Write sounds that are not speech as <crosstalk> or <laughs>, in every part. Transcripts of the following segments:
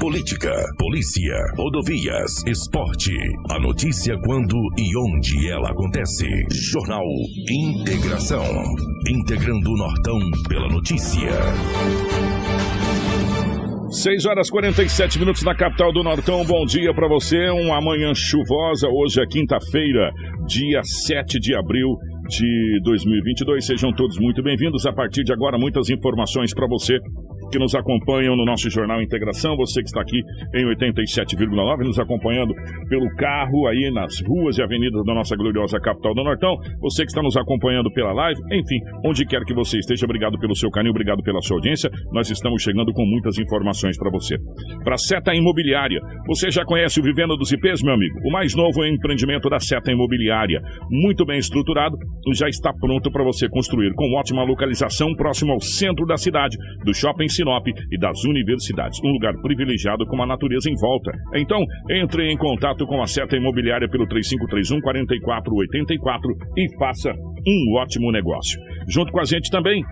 Política, polícia, rodovias, esporte. A notícia quando e onde ela acontece. Jornal Integração. Integrando o Nortão pela notícia. 6 horas 47 minutos na capital do Nortão. Bom dia para você. Uma manhã chuvosa. Hoje é quinta-feira, dia 7 de abril de 2022. Sejam todos muito bem-vindos. A partir de agora, muitas informações para você que nos acompanham no nosso Jornal Integração, você que está aqui em 87,9, nos acompanhando pelo carro aí nas ruas e avenidas da nossa gloriosa capital do Nortão, você que está nos acompanhando pela live, enfim, onde quer que você esteja, obrigado pelo seu carinho, obrigado pela sua audiência. Nós estamos chegando com muitas informações para você. Para Seta Imobiliária, você já conhece o Vivenda dos IPs, meu amigo? O mais novo empreendimento da Seta Imobiliária, muito bem estruturado, já está pronto para você construir com ótima localização próximo ao centro da cidade, do shopping Sinop e das universidades. Um lugar privilegiado com a natureza em volta. Então, entre em contato com a Seta Imobiliária pelo 3531 4484 e faça um ótimo negócio. Junto com a gente também,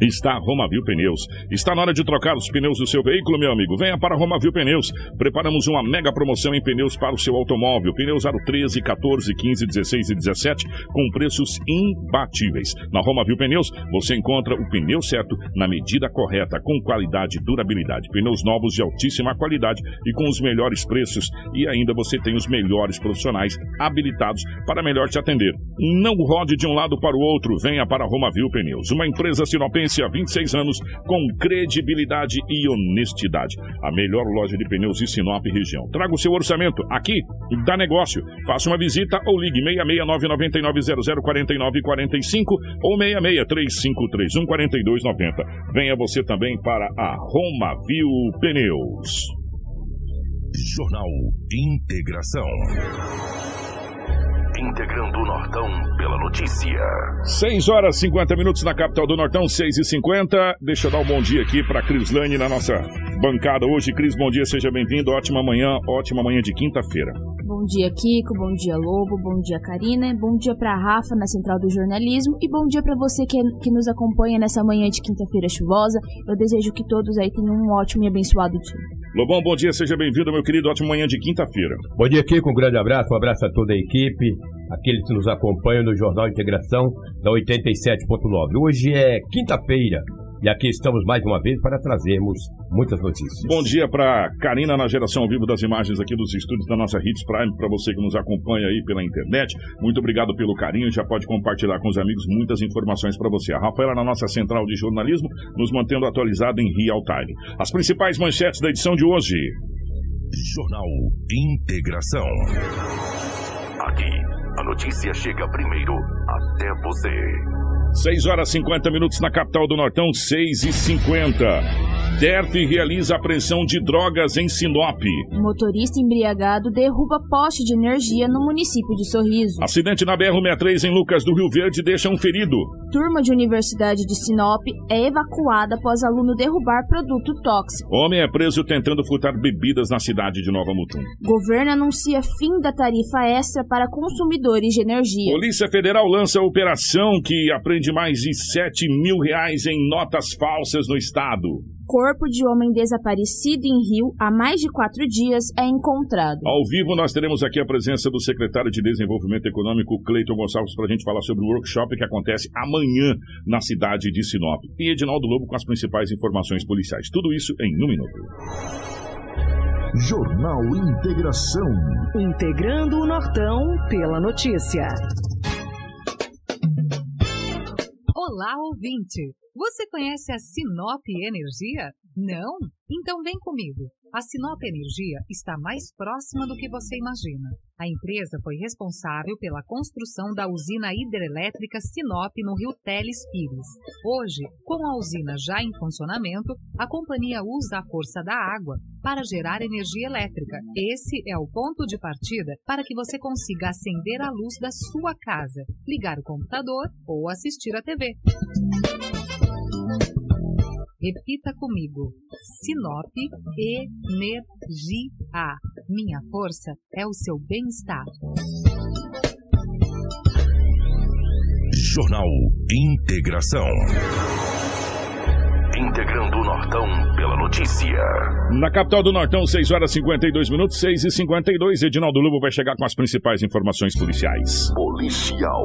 está a Romavil Pneus. Está na hora de trocar os pneus do seu veículo, meu amigo. Venha para a Romavil Pneus. Preparamos uma mega promoção em pneus para o seu automóvel. Pneus aro 13, 14, 15, 16 e 17 com preços imbatíveis. Na Romavil Pneus você encontra o pneu certo na medida correta, com qualidade e durabilidade. Pneus novos de altíssima qualidade e com os melhores preços. E ainda você tem os melhores profissionais habilitados para melhor te atender. Não rode de um lado para o outro. Venha para a Romavil Pneus. Uma empresa sinopense há 26 anos com credibilidade e honestidade. A melhor loja de pneus de Sinop região. Traga o seu orçamento aqui dá negócio. Faça uma visita ou ligue 66999004945 ou 6635314290. Venha você também para a Romavil Pneus. Jornal Integração integrando o Nortão pela notícia. 6 horas e 50 minutos na capital do Nortão, 6 e 50 Deixa eu dar um bom dia aqui para Cris Lane na nossa bancada hoje. Cris, bom dia, seja bem-vindo. Ótima manhã, ótima manhã de quinta-feira. Bom dia, Kiko. Bom dia, Lobo. Bom dia, Karina. Bom dia para Rafa na Central do Jornalismo. E bom dia para você que, que nos acompanha nessa manhã de quinta-feira chuvosa. Eu desejo que todos aí tenham um ótimo e abençoado dia. Lobão, bom dia, seja bem-vindo, meu querido. Ótima manhã de quinta-feira. Bom dia, Kiko. Um grande abraço, um abraço a toda a equipe, aqueles que nos acompanham no Jornal Integração da 87.9. Hoje é quinta-feira, e aqui estamos mais uma vez para trazermos muitas notícias. Bom dia para Karina na geração ao vivo das imagens aqui dos estúdios da nossa Hits Prime, para você que nos acompanha aí pela internet. Muito obrigado pelo carinho, já pode compartilhar com os amigos muitas informações para você. A Rafaela na nossa central de jornalismo, nos mantendo atualizado em real time. As principais manchetes da edição de hoje. Jornal Integração. Aqui, a notícia chega primeiro até você. 6 horas e 50 minutos na capital do Nortão, 6 e 50. DERF realiza apreensão de drogas em Sinop. Motorista embriagado derruba poste de energia no município de Sorriso. Acidente na BR-63 em Lucas do Rio Verde deixa um ferido. Turma de Universidade de Sinop é evacuada após aluno derrubar produto tóxico. Homem é preso tentando furtar bebidas na cidade de Nova Mutum. Governo anuncia fim da tarifa extra para consumidores de energia. Polícia Federal lança operação que aprende mais de 7 mil reais em notas falsas no estado corpo de homem desaparecido em Rio há mais de quatro dias é encontrado. Ao vivo, nós teremos aqui a presença do secretário de Desenvolvimento Econômico, Cleiton Gonçalves, para a gente falar sobre o workshop que acontece amanhã na cidade de Sinop. E Edinaldo Lobo com as principais informações policiais. Tudo isso em um minuto. Jornal Integração. Integrando o Nortão pela notícia. Olá, ouvinte! Você conhece a Sinop Energia? Não? Então vem comigo. A Sinop Energia está mais próxima do que você imagina. A empresa foi responsável pela construção da usina hidrelétrica Sinop no rio Teles Pires. Hoje, com a usina já em funcionamento, a companhia usa a força da água para gerar energia elétrica. Esse é o ponto de partida para que você consiga acender a luz da sua casa, ligar o computador ou assistir a TV. Repita comigo. Sinop Energia. Minha força é o seu bem-estar. Jornal Integração. Integrando o Nortão pela notícia. Na capital do Nortão, 6 horas 52 minutos, 6 e 52 Edinaldo Lobo vai chegar com as principais informações policiais. Policial.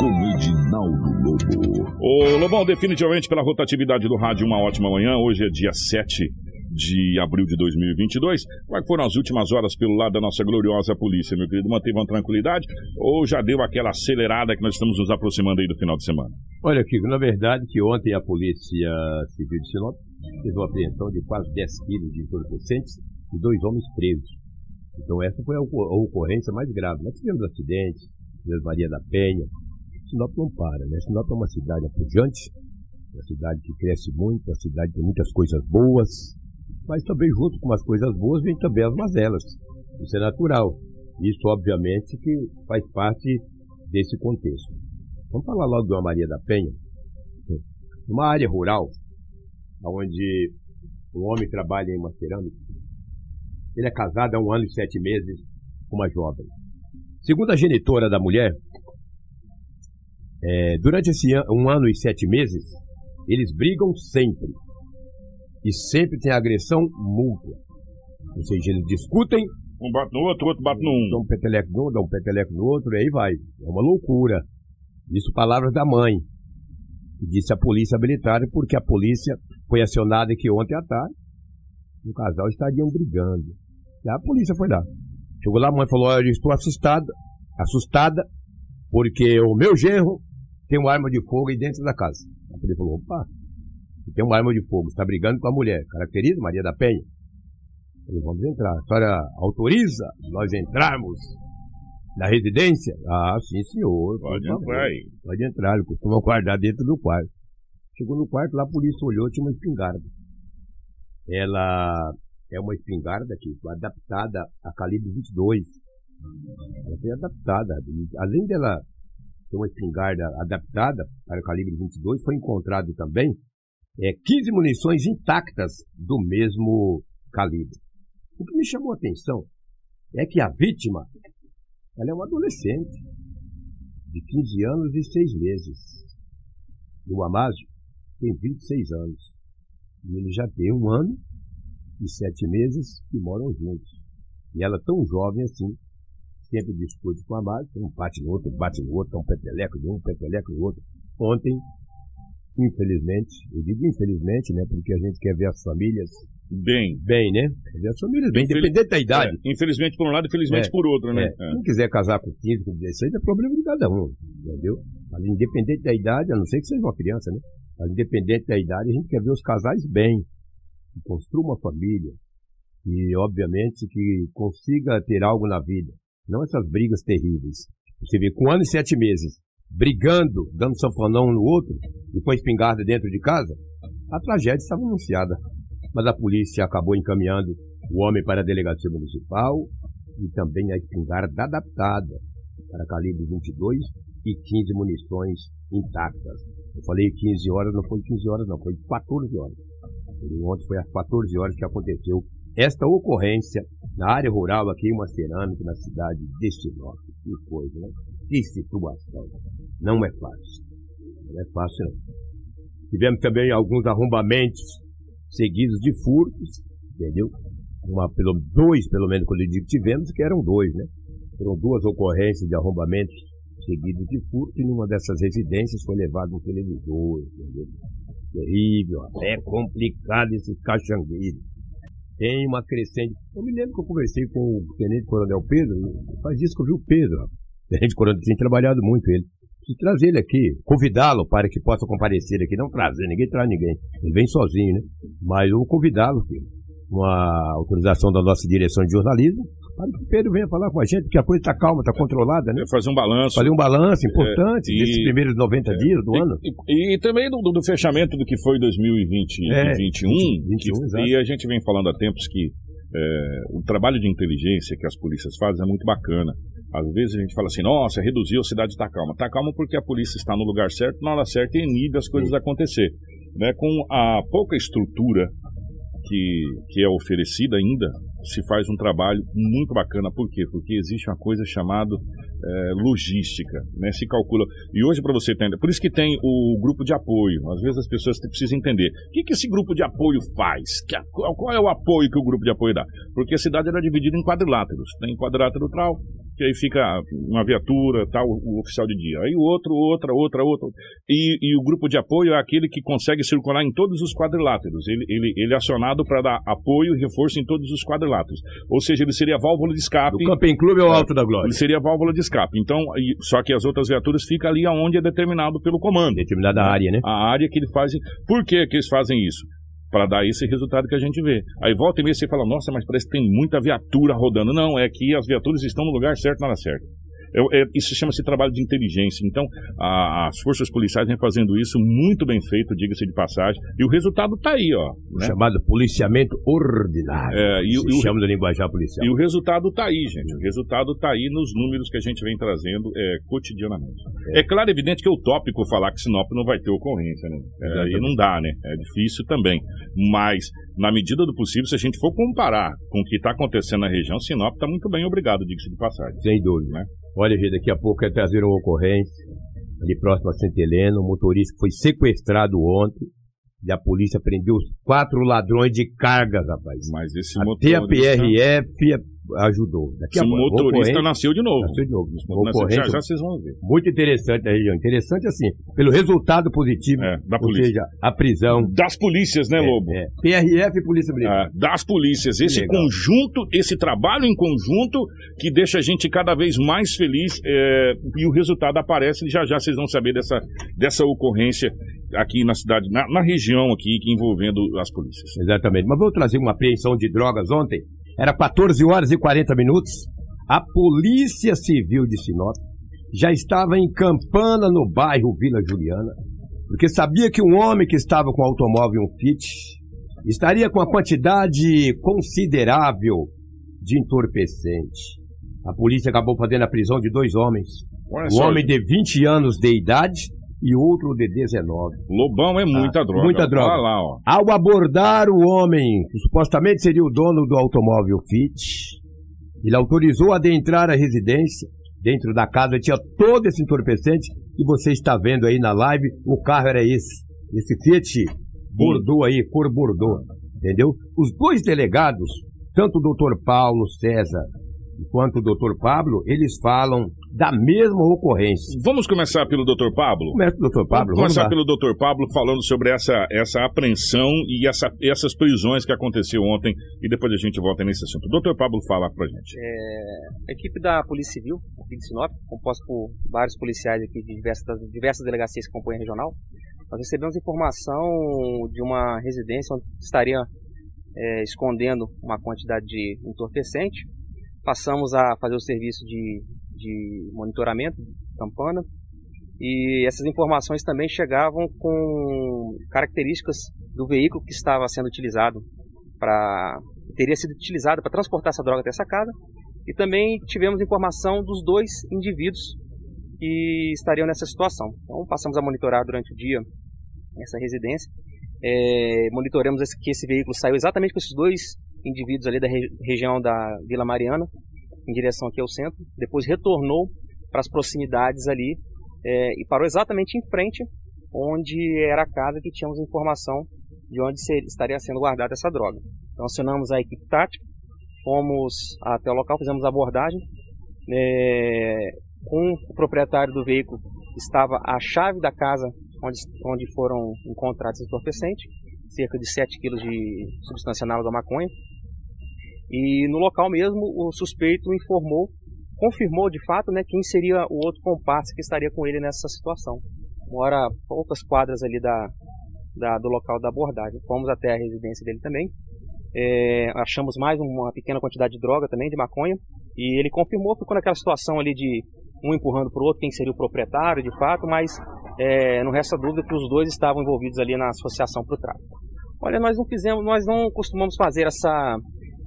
Com Edinaldo Lobo. Ô Lobão, definitivamente pela rotatividade do rádio, uma ótima manhã. Hoje é dia 7 de abril de 2022. Quais foram as últimas horas pelo lado da nossa gloriosa polícia, meu querido? Manteve uma tranquilidade ou já deu aquela acelerada que nós estamos nos aproximando aí do final de semana? Olha, Kiko, na verdade que ontem a Polícia Civil de Sinop fez uma apreensão de quase 10 quilos de entorpecentes e dois homens presos. Então essa foi a, a ocorrência mais grave. Nós tivemos acidentes, tivemos Maria da Penha. Sinop não para, né? Sinop é uma cidade apujante, uma cidade que cresce muito, uma cidade que tem muitas coisas boas, mas também junto com as coisas boas vem também as mazelas. Isso é natural. Isso, obviamente, que faz parte desse contexto. Vamos falar logo de uma Maria da Penha. Uma área rural, onde um homem trabalha em uma cerâmica. Ele é casado há um ano e sete meses com uma jovem. Segundo a genitora da mulher, é, durante esse an um ano e sete meses, eles brigam sempre e sempre tem agressão mútua. Ou seja, eles discutem. Um bate no outro, outro bate no um. Dá um peteleco no um, dá um peteleco no outro, e aí vai. É uma loucura. Isso palavras da mãe. Que disse a polícia militar, porque a polícia foi acionada aqui ontem à tarde. O casal estariam brigando. E a polícia foi lá. Chegou lá, a mãe falou: Olha, eu estou assustada, assustada, porque o meu genro tem uma arma de fogo aí dentro da casa. A polícia falou: opa, que tem uma arma de fogo, está brigando com a mulher, caracteriza Maria da Penha. Falei, vamos entrar. A senhora autoriza nós entrarmos na residência? Ah, sim, senhor. Pode entrar aí. Pode entrar, ele costuma guardar dentro do quarto. Chegou no quarto, lá a polícia olhou, tinha uma espingarda. Ela é uma espingarda aqui, adaptada a calibre 22. Ela foi adaptada. Além dela ter uma espingarda adaptada para calibre 22, foi encontrado também é, 15 munições intactas do mesmo calibre. O que me chamou a atenção é que a vítima ela é uma adolescente de 15 anos e 6 meses. O Amásio tem 26 anos. E ele já tem um ano e sete meses que moram juntos. E ela tão jovem assim, sempre discute com o Amásio, um bate no outro, bate no outro, um peteleco de um, peteleco do outro. Ontem infelizmente, eu digo infelizmente, né, porque a gente quer ver as famílias bem, bem, né? Quer ver as famílias bem, Infeliz... independente da idade. É, infelizmente por um lado, infelizmente é, por outro, né? É. Quem quiser casar com 15, com 16, é problema de cada um, entendeu? Mas independente da idade, a não ser que seja uma criança, né? Mas independente da idade, a gente quer ver os casais bem, que construam uma família, e obviamente que consiga ter algo na vida, não essas brigas terríveis. Você vê, com um ano e sete meses, brigando, dando sanfonão um no outro, e com a espingarda dentro de casa, a tragédia estava anunciada. Mas a polícia acabou encaminhando o homem para a delegacia municipal e também a espingarda adaptada para calibre 22 e 15 munições intactas. Eu falei 15 horas, não foi 15 horas, não, foi 14 horas. E ontem foi às 14 horas que aconteceu esta ocorrência na área rural aqui em uma cerâmica na cidade de Sinop. Que coisa, né? Que situação. Não é fácil. Não é fácil, não. Tivemos também alguns arrombamentos seguidos de furtos, entendeu? Uma, pelo, dois, pelo menos, quando eu digo tivemos, que eram dois, né? Foram duas ocorrências de arrombamentos seguidos de furto e numa dessas residências foi levado um televisor, entendeu? Terrível, é complicado esses caxangueiros. Tem uma crescente. Eu me lembro que eu conversei com o Tenente Coronel Pedro, faz isso que eu vi o Pedro, Tenente Coronel tem trabalhado muito ele. E trazer ele aqui, convidá-lo para que possa comparecer aqui, não trazer, ninguém traz ninguém, ele vem sozinho, né? Mas eu vou convidá-lo, com a autorização da nossa direção de jornalismo, para que o Pedro venha falar com a gente, porque a coisa está calma, está controlada, né? Fazer um balanço. Fazer um balanço importante é, e, desses primeiros 90 é, dias do e, ano. E, e também do, do, fechamento do que foi 2020 é, 2021. 21, que, e a gente vem falando há tempos que é, o trabalho de inteligência que as polícias fazem é muito bacana. Às vezes a gente fala assim, nossa, reduziu, a cidade está calma. Está calma porque a polícia está no lugar certo, na hora certa e inibe as coisas acontecer. Né? Com a pouca estrutura que, que é oferecida ainda, se faz um trabalho muito bacana. Por quê? Porque existe uma coisa chamada é, logística, né? Se calcula. E hoje, para você entender, por isso que tem o grupo de apoio. Às vezes as pessoas precisam entender. O que, que esse grupo de apoio faz? Que qual é o apoio que o grupo de apoio dá? Porque a cidade era dividida em quadriláteros. Tem quadrilátero tal, que aí fica uma viatura, tal, o oficial de dia. Aí o outro, outra, outra, outra. E, e o grupo de apoio é aquele que consegue circular em todos os quadriláteros. Ele, ele, ele é acionado para dar apoio e reforço em todos os quadriláteros. Ou seja, ele seria a válvula de escape. Do Camping Clube ao Alto da Glória. Ele seria a válvula de escape. Então, e- só que as outras viaturas ficam ali aonde é determinado pelo comando. Determinada área, né? A área que ele faz. Por que, que eles fazem isso? Para dar esse resultado que a gente vê. Aí volta e meia você fala, nossa, mas parece que tem muita viatura rodando. Não, é que as viaturas estão no lugar certo na hora certa. É- é- isso chama-se trabalho de inteligência. Então, a- as forças policiais vêm fazendo isso muito bem feito, diga-se de passagem. E o resultado está aí, ó. né? Chamado policiamento ordinário. É, e, Se chama do linguajar policial. e o resultado está aí, gente. O resultado está aí nos números que a gente vem trazendo é, cotidianamente. É. claro, evidente que é utópico falar que Sinop não vai ter ocorrência, né? É, aí não dá, né? É difícil também. Mas, na medida do possível, se a gente for comparar com o que está acontecendo na região, Sinop está muito bem, obrigado, diga-se de passagem. Sem dúvida. Né? Olha, gente, daqui a pouco é trazer uma ocorrência ali próximo a Santa Helena. Um motorista foi sequestrado ontem. E a polícia prendeu os quatro ladrões de cargas, rapaz. Mas esse Até a motorista... PRF ajudou. Daqui a pouco, motorista nasceu de novo. Nasceu de novo. Já, já vocês vão ver. muito interessante da região. Interessante assim, pelo resultado positivo, É, da ou polícia. seja, a prisão. Das polícias, né, Lobo? É, PRF e Polícia Militar. Ah, das polícias. Esse legal. conjunto, esse trabalho em conjunto que deixa a gente cada vez mais feliz é, e o resultado aparece e já já vocês vão saber dessa, dessa ocorrência aqui na cidade, na, na região aqui que envolvendo as polícias. Exatamente. Mas vou trazer uma apreensão de drogas ontem. Era 14 horas e 40 minutos. A Polícia Civil de Sinop já estava em Campana, no bairro Vila Juliana, porque sabia que um homem que estava com automóvel um Fit estaria com a quantidade considerável de entorpecente. A polícia acabou fazendo a prisão de dois homens. Um homem de 20 anos de idade e outro de 19. Lobão é muita Ah, droga. muita droga. Olha lá, ó. Ao abordar o homem, que supostamente seria o dono do automóvel Fit, ele autorizou adentrar a residência. Dentro da casa tinha todo esse entorpecente que você está vendo aí na live. O carro era esse. Esse Fiat Bordeaux aí, cor Bordeaux. Entendeu? Os dois delegados, tanto o doutor Paulo César quanto o doutor Pablo, eles falam da mesma ocorrência. Vamos começar pelo Dr. Pablo? Começa o doutor Pablo, Vamos vamos começar lá. pelo Dr. Pablo falando sobre essa, essa apreensão e essa, essas prisões que aconteceu ontem e depois a gente volta nesse assunto. Dr. Pablo fala pra gente. A equipe da Polícia Civil, aqui de Sinop, composta por vários policiais aqui de diversas, das diversas delegacias que compõem a regional, nós recebemos informação de uma residência onde estaria é, escondendo uma quantidade de entorpecente. Passamos a fazer o serviço de, de monitoramento, campana, e essas informações também chegavam com características do veículo que estava sendo utilizado para teria sido utilizado para transportar essa droga até essa casa. E também tivemos informação dos dois indivíduos que estariam nessa situação. Então passamos a monitorar durante o dia essa residência, é, monitoramos esse, que esse veículo saiu exatamente com esses dois indivíduos ali da re- região da Vila Mariana em direção aqui ao centro, depois retornou para as proximidades ali é, e parou exatamente em frente onde era a casa que tínhamos informação de onde estaria sendo guardada essa droga. Então acionamos a equipe tática, fomos até o local, fizemos a abordagem. é, com o proprietário do veículo estava a chave da casa onde, onde foram encontrados entorpecentes, cerca de 7 kg de substância análoga à maconha. E no local mesmo o suspeito informou, confirmou de fato né, quem seria o outro comparsa que estaria com ele nessa situação. Mora poucas quadras ali da, da- do local da abordagem. Fomos até a residência dele também. É, achamos mais uma pequena quantidade de droga também, de maconha. E ele confirmou, ficou naquela situação ali de um empurrando para o outro, quem seria o proprietário de fato, mas é, não resta dúvida que os dois estavam envolvidos ali na associação para o tráfico. Olha, nós não fizemos, nós não costumamos fazer essa,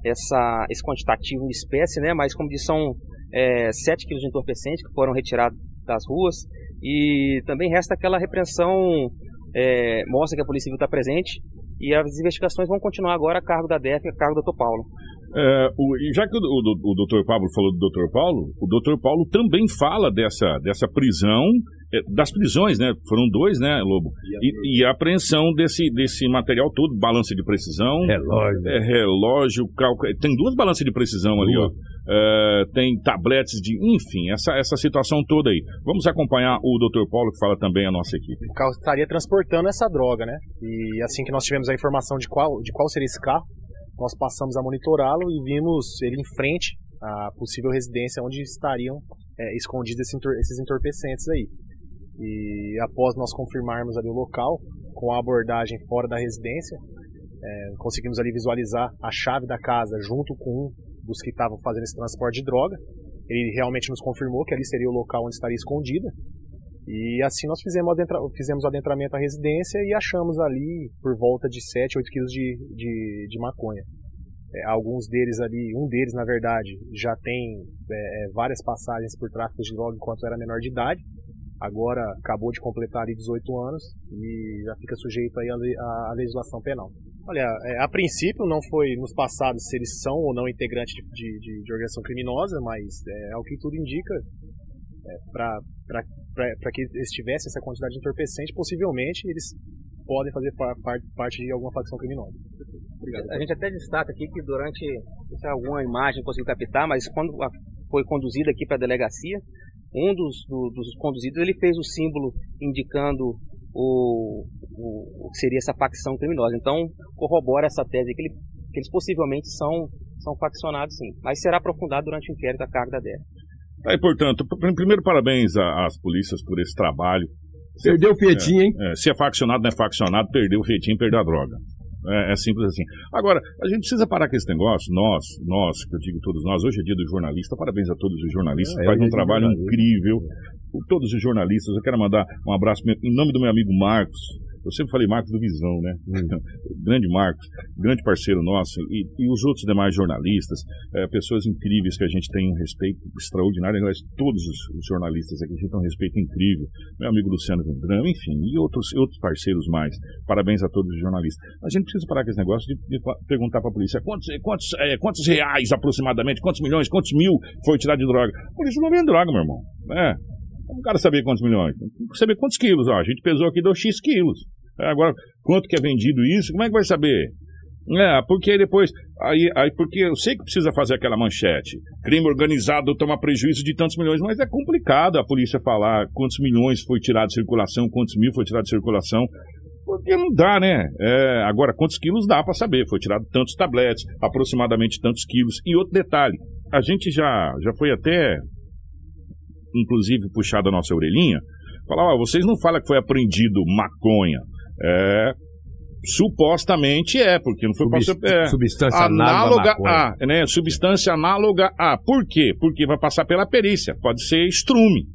essa, esse quantitativo em espécie, né? Mas como disse, são é, 7 quilos de entorpecente que foram retirados das ruas e também resta aquela repreensão, é, mostra que a Polícia Civil está presente e as investigações vão continuar agora a cargo da DEF e a cargo do Dr. Paulo. É, o, já que o, o, o doutor Pablo falou do doutor Paulo, o doutor Paulo também fala dessa, dessa prisão, é, das prisões, né? Foram dois, né, Lobo? E, e a apreensão desse, desse material todo, balança de precisão. Relógio. É, relógio, cálculo. Tem duas balanças de precisão ali, ó. É, tem tabletes de. Enfim, essa, essa situação toda aí. Vamos acompanhar o doutor Paulo, que fala também a nossa equipe. O carro estaria transportando essa droga, né? E assim que nós tivemos a informação de qual, de qual seria esse carro, nós passamos a monitorá-lo e vimos ele em frente à possível residência onde estariam é, escondidos esses entorpecentes aí. E após nós confirmarmos ali o local, com a abordagem fora da residência, é, conseguimos ali visualizar a chave da casa junto com um dos que estavam fazendo esse transporte de droga. Ele realmente nos confirmou que ali seria o local onde estaria escondida. E assim nós fizemos, o adentra- fizemos o adentramento à residência e achamos ali por volta de 7, 8 quilos de, de, de maconha. É, alguns deles ali, um deles na verdade, já tem é, é, várias passagens por tráfico de droga enquanto era menor de idade. Agora acabou de completar ali 18 anos e já fica sujeito aí à, à- legislação penal. Olha, é, a princípio não foi nos passados se eles são ou não integrantes de, de, de- de organização criminosa, mas é, ao que tudo indica, para que eles tivessem essa quantidade de entorpecente, possivelmente eles podem fazer par- par- parte de alguma facção criminosa. A gente até destaca aqui que durante, sei, alguma imagem conseguiu captar, mas quando foi conduzido aqui para a delegacia, um dos, do- dos conduzidos ele fez o símbolo indicando o, o, o que seria essa facção criminosa. Então corrobora essa tese que, ele- que eles possivelmente são, são faccionados sim, mas será aprofundado durante o inquérito a cargo da. Aí, portanto, pr- primeiro parabéns às polícias por esse trabalho. Perdeu o Fietinho, hein? É, se é faccionado, não é faccionado, perdeu o feitinho, perdeu a droga. É, é simples assim. Agora, a gente precisa parar com esse negócio, nós, nós, que eu digo todos nós, hoje é dia do jornalista, parabéns a todos os jornalistas, É, faz é um do trabalho incrível. Por todos os jornalistas, eu quero mandar um abraço em nome do meu amigo Marcos. Eu sempre falei Marcos do Visão, né? <laughs> grande Marcos, grande parceiro nosso, e, e os outros demais jornalistas, é, pessoas incríveis que a gente tem um respeito extraordinário, aliás, todos os, os jornalistas aqui a gente tem um respeito incrível. Meu amigo Luciano Vendrame, enfim, e outros, outros parceiros mais. Parabéns a todos os jornalistas. A gente precisa parar com esse negócio de, de perguntar para a polícia quantos, quantos, é, quantos reais aproximadamente, quantos milhões, quantos mil foi tirado de droga. A polícia não vende droga, meu irmão. É. O cara saber quantos milhões, tem que saber quantos quilos. Ó, a gente pesou aqui, deu X quilos. É, agora, quanto que é vendido isso? Como é que vai saber? É, porque depois. Aí, aí, porque eu sei que precisa fazer aquela manchete. Crime organizado toma prejuízo de tantos milhões, mas é complicado a polícia falar quantos milhões foi tirado de circulação, quantos mil foi tirado de circulação. Porque não dá, né? É, agora, quantos quilos dá para saber? Foi tirado tantos tabletes, aproximadamente tantos quilos. E outro detalhe, a gente já, já foi até, inclusive, puxado a nossa orelhinha, falar, ó, vocês não falam que foi apreendido maconha. É, supostamente é, porque não foi Subs- passar, é, Substância análoga a, né? Substância análoga a. Por quê? Porque vai passar pela perícia. Pode ser estrume.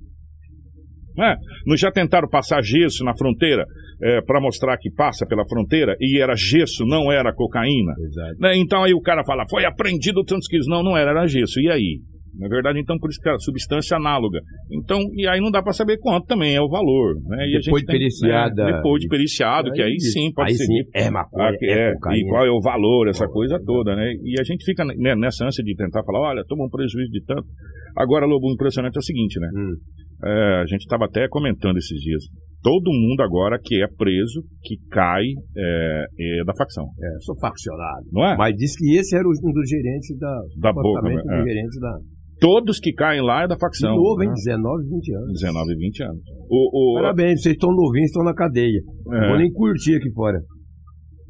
Né? Não já tentaram passar gesso na fronteira para mostrar que passa pela fronteira e era gesso, não era cocaína? Exato. Né? Então aí o cara fala, foi apreendido tantos quilos. Não, não era, era gesso. E aí? Na verdade, então, por isso que era substância análoga. Então, e aí não dá para saber quanto também é o valor. Né? E a Depois gente de tem- periciada- né? Depois de periciado, que aí sim pode aí ser sim, é maconha, Ah, é é, cocaína. e qual é o valor, essa coisa toda, né? E a gente fica né, nessa ânsia de tentar falar, olha, toma um prejuízo de tanto. Agora, Lobo, o impressionante é o seguinte, né? Hum. É, a gente estava até comentando esses dias. Todo mundo agora que é preso, que cai, é, é da facção, É, sou faccionado. não é? Mas diz que esse era um dos gerentes da. Da boca, né? um É. dos gerentes da. Todos que caem lá é da De facção. novo, hein? né? 19, 20 anos. 19 e 20 anos. O, o, Parabéns, vocês estão novinhos, estão na cadeia. é, Não vou nem curtir aqui fora.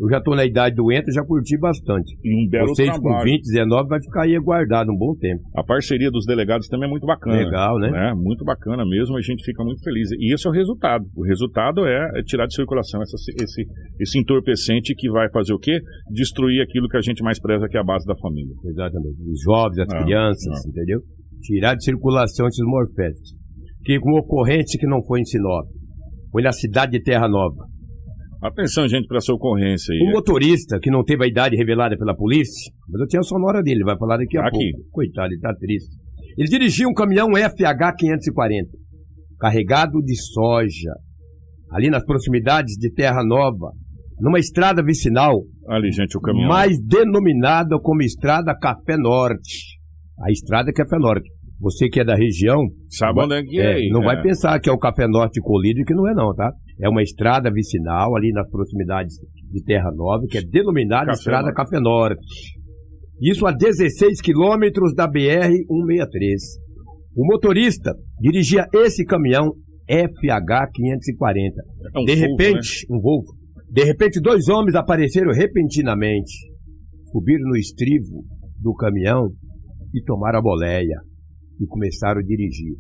Eu já estou na idade do enter, já curti bastante. e um belo Vocês com trabalho. 20, 19 vai ficar aí guardado um bom tempo. A parceria dos delegados também é muito bacana. Legal, né? né? Muito bacana mesmo, a gente fica muito feliz. E esse é o resultado. O resultado é tirar de circulação essa- esse, esse entorpecente que vai fazer o quê? Destruir aquilo que a gente mais preza, que é a base da família. Exatamente. Os jovens, as Ah, crianças, entendeu? Tirar de circulação esses morféticos. Que com ocorrência que não foi em Sinop. Foi na cidade de Terra Nova. Atenção, gente, para essa ocorrência aí. Um motorista que não teve a idade revelada pela polícia, mas eu tinha a sonora dele, vai falar daqui a Aqui. pouco. Coitado, ele tá triste. Ele dirigia um caminhão FH 540, carregado de soja, ali nas proximidades de Terra Nova, numa estrada vicinal, Ali, gente, o caminhão. mais denominada como Estrada Café Norte. A Estrada Café Norte. Você que é da região, Sabe onde é que é? aí? não É. vai pensar que é o Café Norte Colírio, que não é não, tá? É uma estrada vicinal ali nas proximidades de Terra Nova, que é denominada Café Estrada Norte. Café Norte. Isso a 16 quilômetros da BR-163. O motorista dirigia esse caminhão FH-540. É um De Volvo, repente, um Volvo. De repente, dois homens apareceram repentinamente. Subiram no estribo do caminhão e tomaram a boleia. E começaram a dirigir.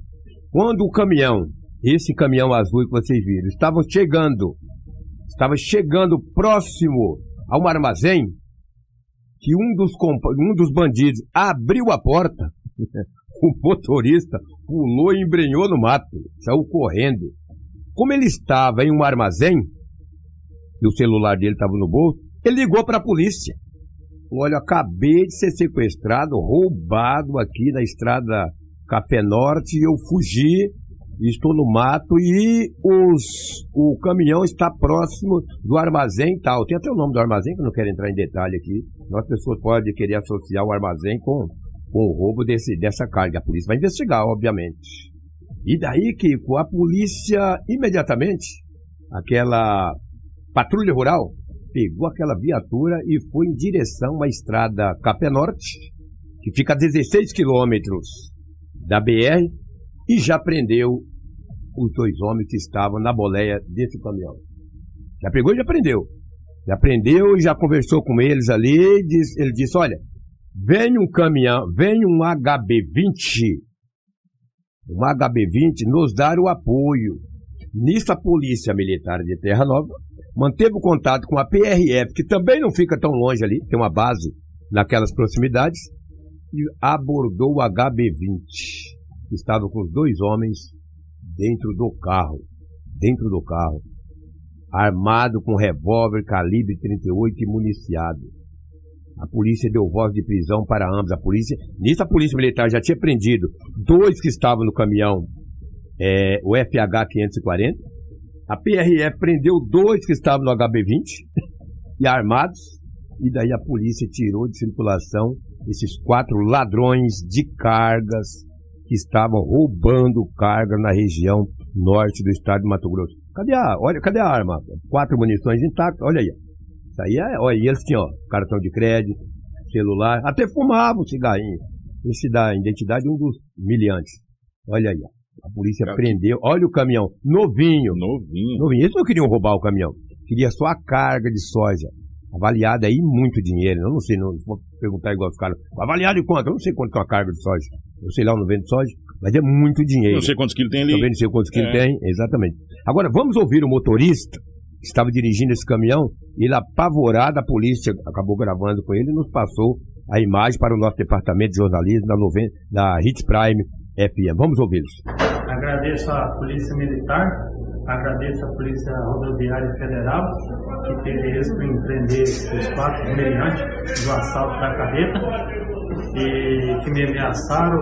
Quando o caminhão, esse caminhão azul que vocês viram, estava chegando, estava chegando próximo a um armazém, que um dos, um dos bandidos abriu a porta, <laughs> o motorista pulou e embrenhou no mato, saiu correndo. Como ele estava em um armazém, e o celular dele estava no bolso, ele ligou para a polícia. Olha, acabei de ser sequestrado, roubado aqui na estrada Café Norte, eu fugi, estou no mato e os, o caminhão está próximo do armazém tal. Tem até o nome do armazém, que eu não quero entrar em detalhe aqui. As pessoas podem querer associar o armazém com, com o roubo desse, dessa carga. A polícia vai investigar, obviamente. E daí, Kiko, a polícia imediatamente, aquela patrulha rural, pegou aquela viatura e foi em direção à estrada Café Norte, que fica a 16 quilômetros da BR, e já prendeu os dois homens que estavam na boleia desse caminhão. Já pegou e já prendeu. Já prendeu e já conversou com eles ali. ele disse: Olha, vem um caminhão, vem um HB20, um HB20 nos dar o apoio. Nisso, a Polícia Militar de Terra Nova manteve o contato com a PRF, que também não fica tão longe ali, tem uma base naquelas proximidades, e abordou o HB20, que estava com os dois homens dentro do carro. Dentro do carro. Armado com revólver calibre 38 e municiado. A polícia deu voz de prisão para ambos. A polícia, nisso a polícia militar já tinha prendido dois que estavam no caminhão, é, o FH 540. A PRF prendeu dois que estavam no HB20 e armados. E daí a polícia tirou de circulação esses quatro ladrões de cargas que estavam roubando carga na região norte do estado de Mato Grosso. Cadê a, olha, cadê a arma? Quatro munições intactas, olha aí. Isso aí é, olha, e eles tinham ó, cartão de crédito, celular, até fumavam cigarrinho. Esse da identidade de um dos miliantes. Olha aí, ó. a polícia Cara. prendeu, olha o caminhão, novinho, Novinho. novinho. Eles não queriam roubar o caminhão, queria só a carga de soja. Avaliada aí muito dinheiro. Eu não sei, não vou perguntar igual os caras. Avaliado em quanto? Eu não sei quanto é uma carga de soja. Eu sei lá, eu não vendo soja, mas é muito dinheiro. Não sei quantos quilos tem ali. Também não sei quantos quilos É. tem, exatamente. Agora, vamos ouvir o motorista que estava dirigindo esse caminhão. Ele, apavorado, a polícia acabou gravando com ele e nos passou a imagem para o nosso departamento de jornalismo da, noven- da Hits Prime FM. Vamos ouvi-los. Agradeço à Polícia Militar, agradeço à Polícia Rodoviária Federal, que teve êxito em prender os quatro meliantes do assalto da carreta e que me ameaçaram,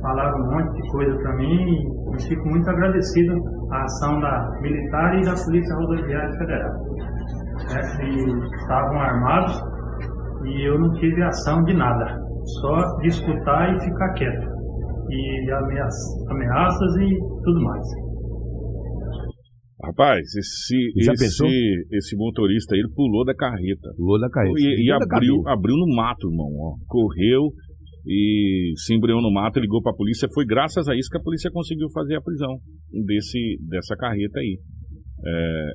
falaram um monte de coisa para mim e fico muito agradecido à ação da Militar e da Polícia Rodoviária Federal. né, que estavam armados e eu não tive ação de nada, só de escutar e ficar quieto e ameaças, ameaças e tudo mais. Rapaz, esse, esse, esse motorista aí, ele pulou da carreta. Pulou da carreta. E, e abriu, abriu no mato, irmão. Ó. Correu e se embreou no mato, ligou pra polícia. Foi graças a isso que a polícia conseguiu fazer a prisão desse, dessa carreta aí. É,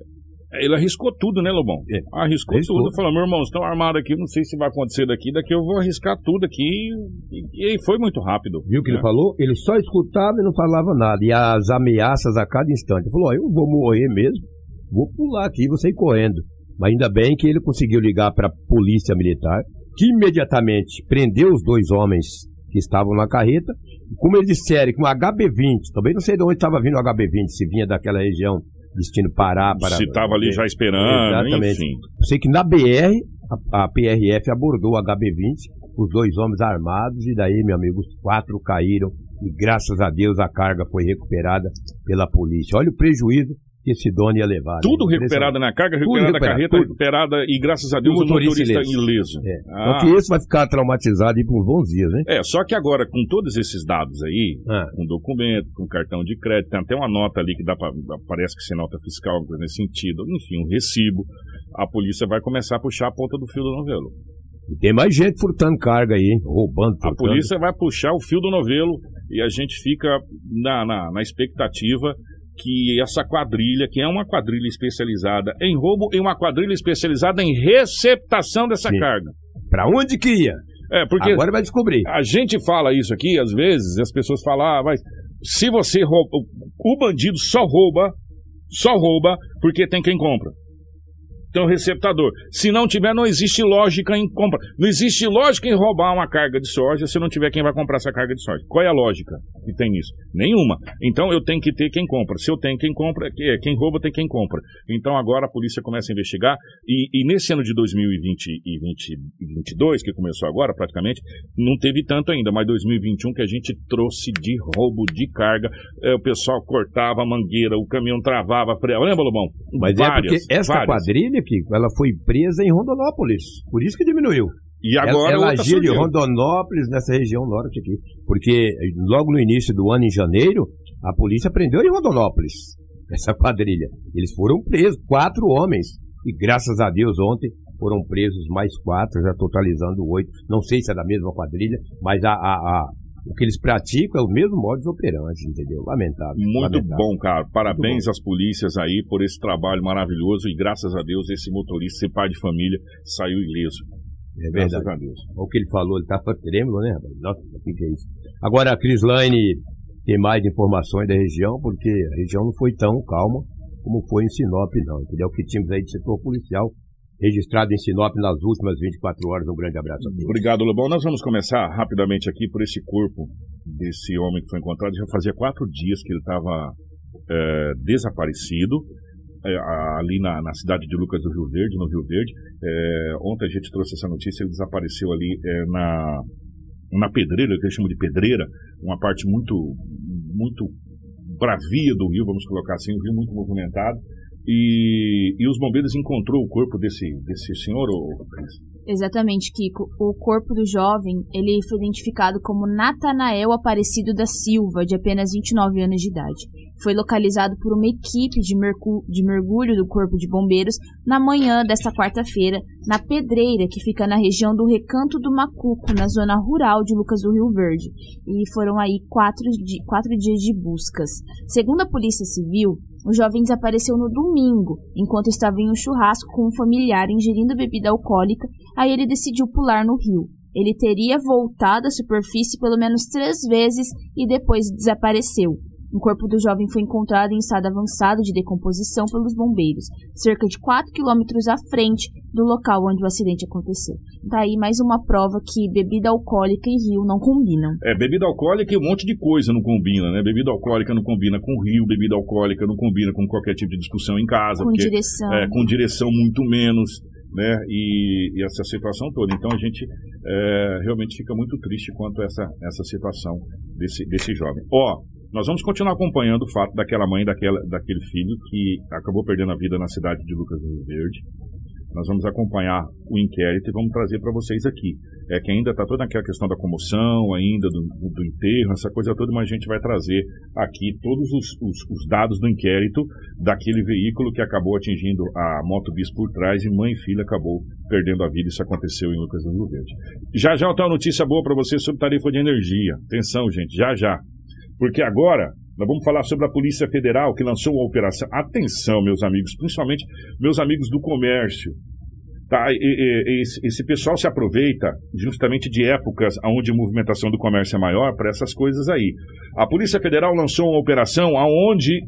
ele arriscou tudo, né, Lobão? É, Arriscou, arriscou. tudo. Falou, meu irmão, estão armados aqui, não sei se vai acontecer daqui, daqui eu vou arriscar tudo aqui. E, e foi muito rápido. Viu o que né? ele falou? Ele só escutava e não falava nada. E as ameaças a cada instante. Ele falou: ó, eu vou morrer mesmo, vou pular aqui, vou sair correndo. Mas ainda bem que ele conseguiu ligar para a polícia militar, que imediatamente prendeu os dois homens que estavam na carreta. Como eles disseram que um HB20, também não sei de onde estava vindo o HB20, se vinha daquela região, destino Pará, para. Se tava ali já esperando, Exatamente. enfim. Eu sei que na BR, a, a PRF abordou o HB20, os dois homens armados, e daí, meu amigo, os quatro caíram, e graças a Deus a carga foi recuperada pela polícia. Olha o prejuízo que esse dono ia levar. Tudo né? recuperado na carga, recuperada na recuperado, carreta, tudo. recuperada e graças a Deus O o motorista, motorista ileso. É. Ah. Só que esse vai ficar traumatizado aí por bons dias, né? É, só que agora, com todos esses dados aí, Ah. com documento, com cartão de crédito, tem até uma nota ali que dá pra, parece que ser nota fiscal, alguma coisa nesse sentido, enfim, um recibo, a polícia vai começar a puxar a ponta do fio do novelo. E tem mais gente furtando carga aí, hein? Roubando, A furtando. polícia vai puxar o fio do novelo e a gente fica na, na, na expectativa que essa quadrilha, que é uma quadrilha especializada em roubo, e uma quadrilha especializada em receptação dessa Sim. carga. Pra onde que ia? É, porque Agora vai descobrir. a gente fala isso aqui, às vezes, as pessoas falam, ah, mas se você rouba, o bandido só rouba, só rouba porque tem quem compra. Tem um receptador. Se não tiver, não existe lógica em compra. Não existe lógica em roubar uma carga de soja se não tiver quem vai comprar essa carga de soja. Qual é a lógica que tem nisso? Nenhuma. Então eu tenho que ter quem compra. Se eu tenho quem compra, é, quem rouba tem quem compra. Então agora a polícia começa a investigar e, e nesse ano de 2020 e 2022, que começou agora praticamente, não teve tanto ainda, mas 2021 que a gente trouxe de roubo de carga, é, o pessoal cortava a mangueira, o caminhão travava, freava. Lembra, Lobão? Mas é porque essa várias. quadrilha, Kiko, ela foi presa em Rondonópolis. Por isso que diminuiu. E agora ela, ela agia de. Rondonópolis nessa região norte aqui. Porque logo no início do ano, em janeiro, a polícia prendeu em Rondonópolis <laughs> essa quadrilha. Eles foram presos, quatro homens. E graças a Deus ontem foram presos mais quatro, já totalizando oito. Não sei se é da mesma quadrilha, mas a, a- a- o que eles praticam é o mesmo modus operandi, entendeu? Lamentável. Muito lamentável. bom, cara. Parabéns às polícias aí por esse trabalho maravilhoso e graças a Deus esse motorista, esse pai de família, saiu ileso. É Graças verdade. a Deus. Olha o que ele falou, ele tava trêmulo, né? Nossa, o que, que é isso? Agora, a Crislaine tem mais informações da região, porque a região não foi tão calma como foi em Sinop, não, entendeu? O que tínhamos aí de setor policial registrado em Sinop nas últimas 24 horas. Um grande abraço a todos. Obrigado, Lobão. Nós vamos começar rapidamente aqui por esse corpo desse homem que foi encontrado. Já fazia quatro dias que ele estava é, desaparecido. é, ali na, na cidade de Lucas do Rio Verde, no Rio Verde. É, ontem a gente trouxe essa notícia, ele desapareceu ali é, na, na pedreira, que eles chamam de pedreira, uma parte muito, muito bravia do rio, vamos colocar assim, um rio muito movimentado. E, e os bombeiros encontrou o corpo desse, desse senhor, Cris? Exatamente, Kiko. O corpo do jovem, ele foi identificado como Natanael Aparecido da Silva, de apenas 29 anos de idade. Foi localizado por uma equipe de, de mergulho do Corpo de Bombeiros na manhã desta quarta-feira, na Pedreira, que fica na região do Recanto do Macuco, na zona rural de Lucas do Rio Verde. E foram aí quatro, di- quatro dias de buscas. Segundo a Polícia Civil, o jovem desapareceu no domingo, enquanto estava em um churrasco com um familiar ingerindo bebida alcoólica Aí ele decidiu pular no rio. Ele teria voltado à superfície pelo menos três vezes e depois desapareceu. O corpo do jovem foi encontrado em estado avançado de decomposição pelos bombeiros, cerca de 4 quilômetros à frente do local onde o acidente aconteceu. Tá aí mais uma prova que bebida alcoólica e rio não combinam. É, bebida alcoólica e um monte de coisa não combina, né? Bebida alcoólica não combina com rio, bebida alcoólica não combina com qualquer tipo de discussão em casa. Com porque, direção. É, com direção muito menos, né? E, e essa situação toda. Então a gente é, realmente fica muito triste quanto a essa, essa situação desse, desse jovem. Ó, nós vamos continuar acompanhando o fato daquela mãe, daquela, daquele filho que acabou perdendo a vida na cidade de Lucas do Rio Verde. Nós vamos acompanhar o inquérito e vamos trazer para vocês aqui. É que ainda está toda aquela questão da comoção, ainda do, do- enterro, essa coisa toda, mas a gente vai trazer aqui todos os, os- os dados do inquérito daquele veículo que acabou atingindo a moto bis por trás e mãe e filha acabou perdendo a vida. Isso aconteceu em Lucas do Rio Verde. Já já tenho uma notícia boa para vocês sobre tarifa de energia. Atenção, gente, já já. Porque agora nós vamos falar sobre a Polícia Federal que lançou uma operação. Atenção, meus amigos, principalmente meus amigos do comércio. Tá, e- e- esse, esse pessoal se aproveita justamente de épocas onde a movimentação do comércio é maior para essas coisas aí. A Polícia Federal lançou uma operação onde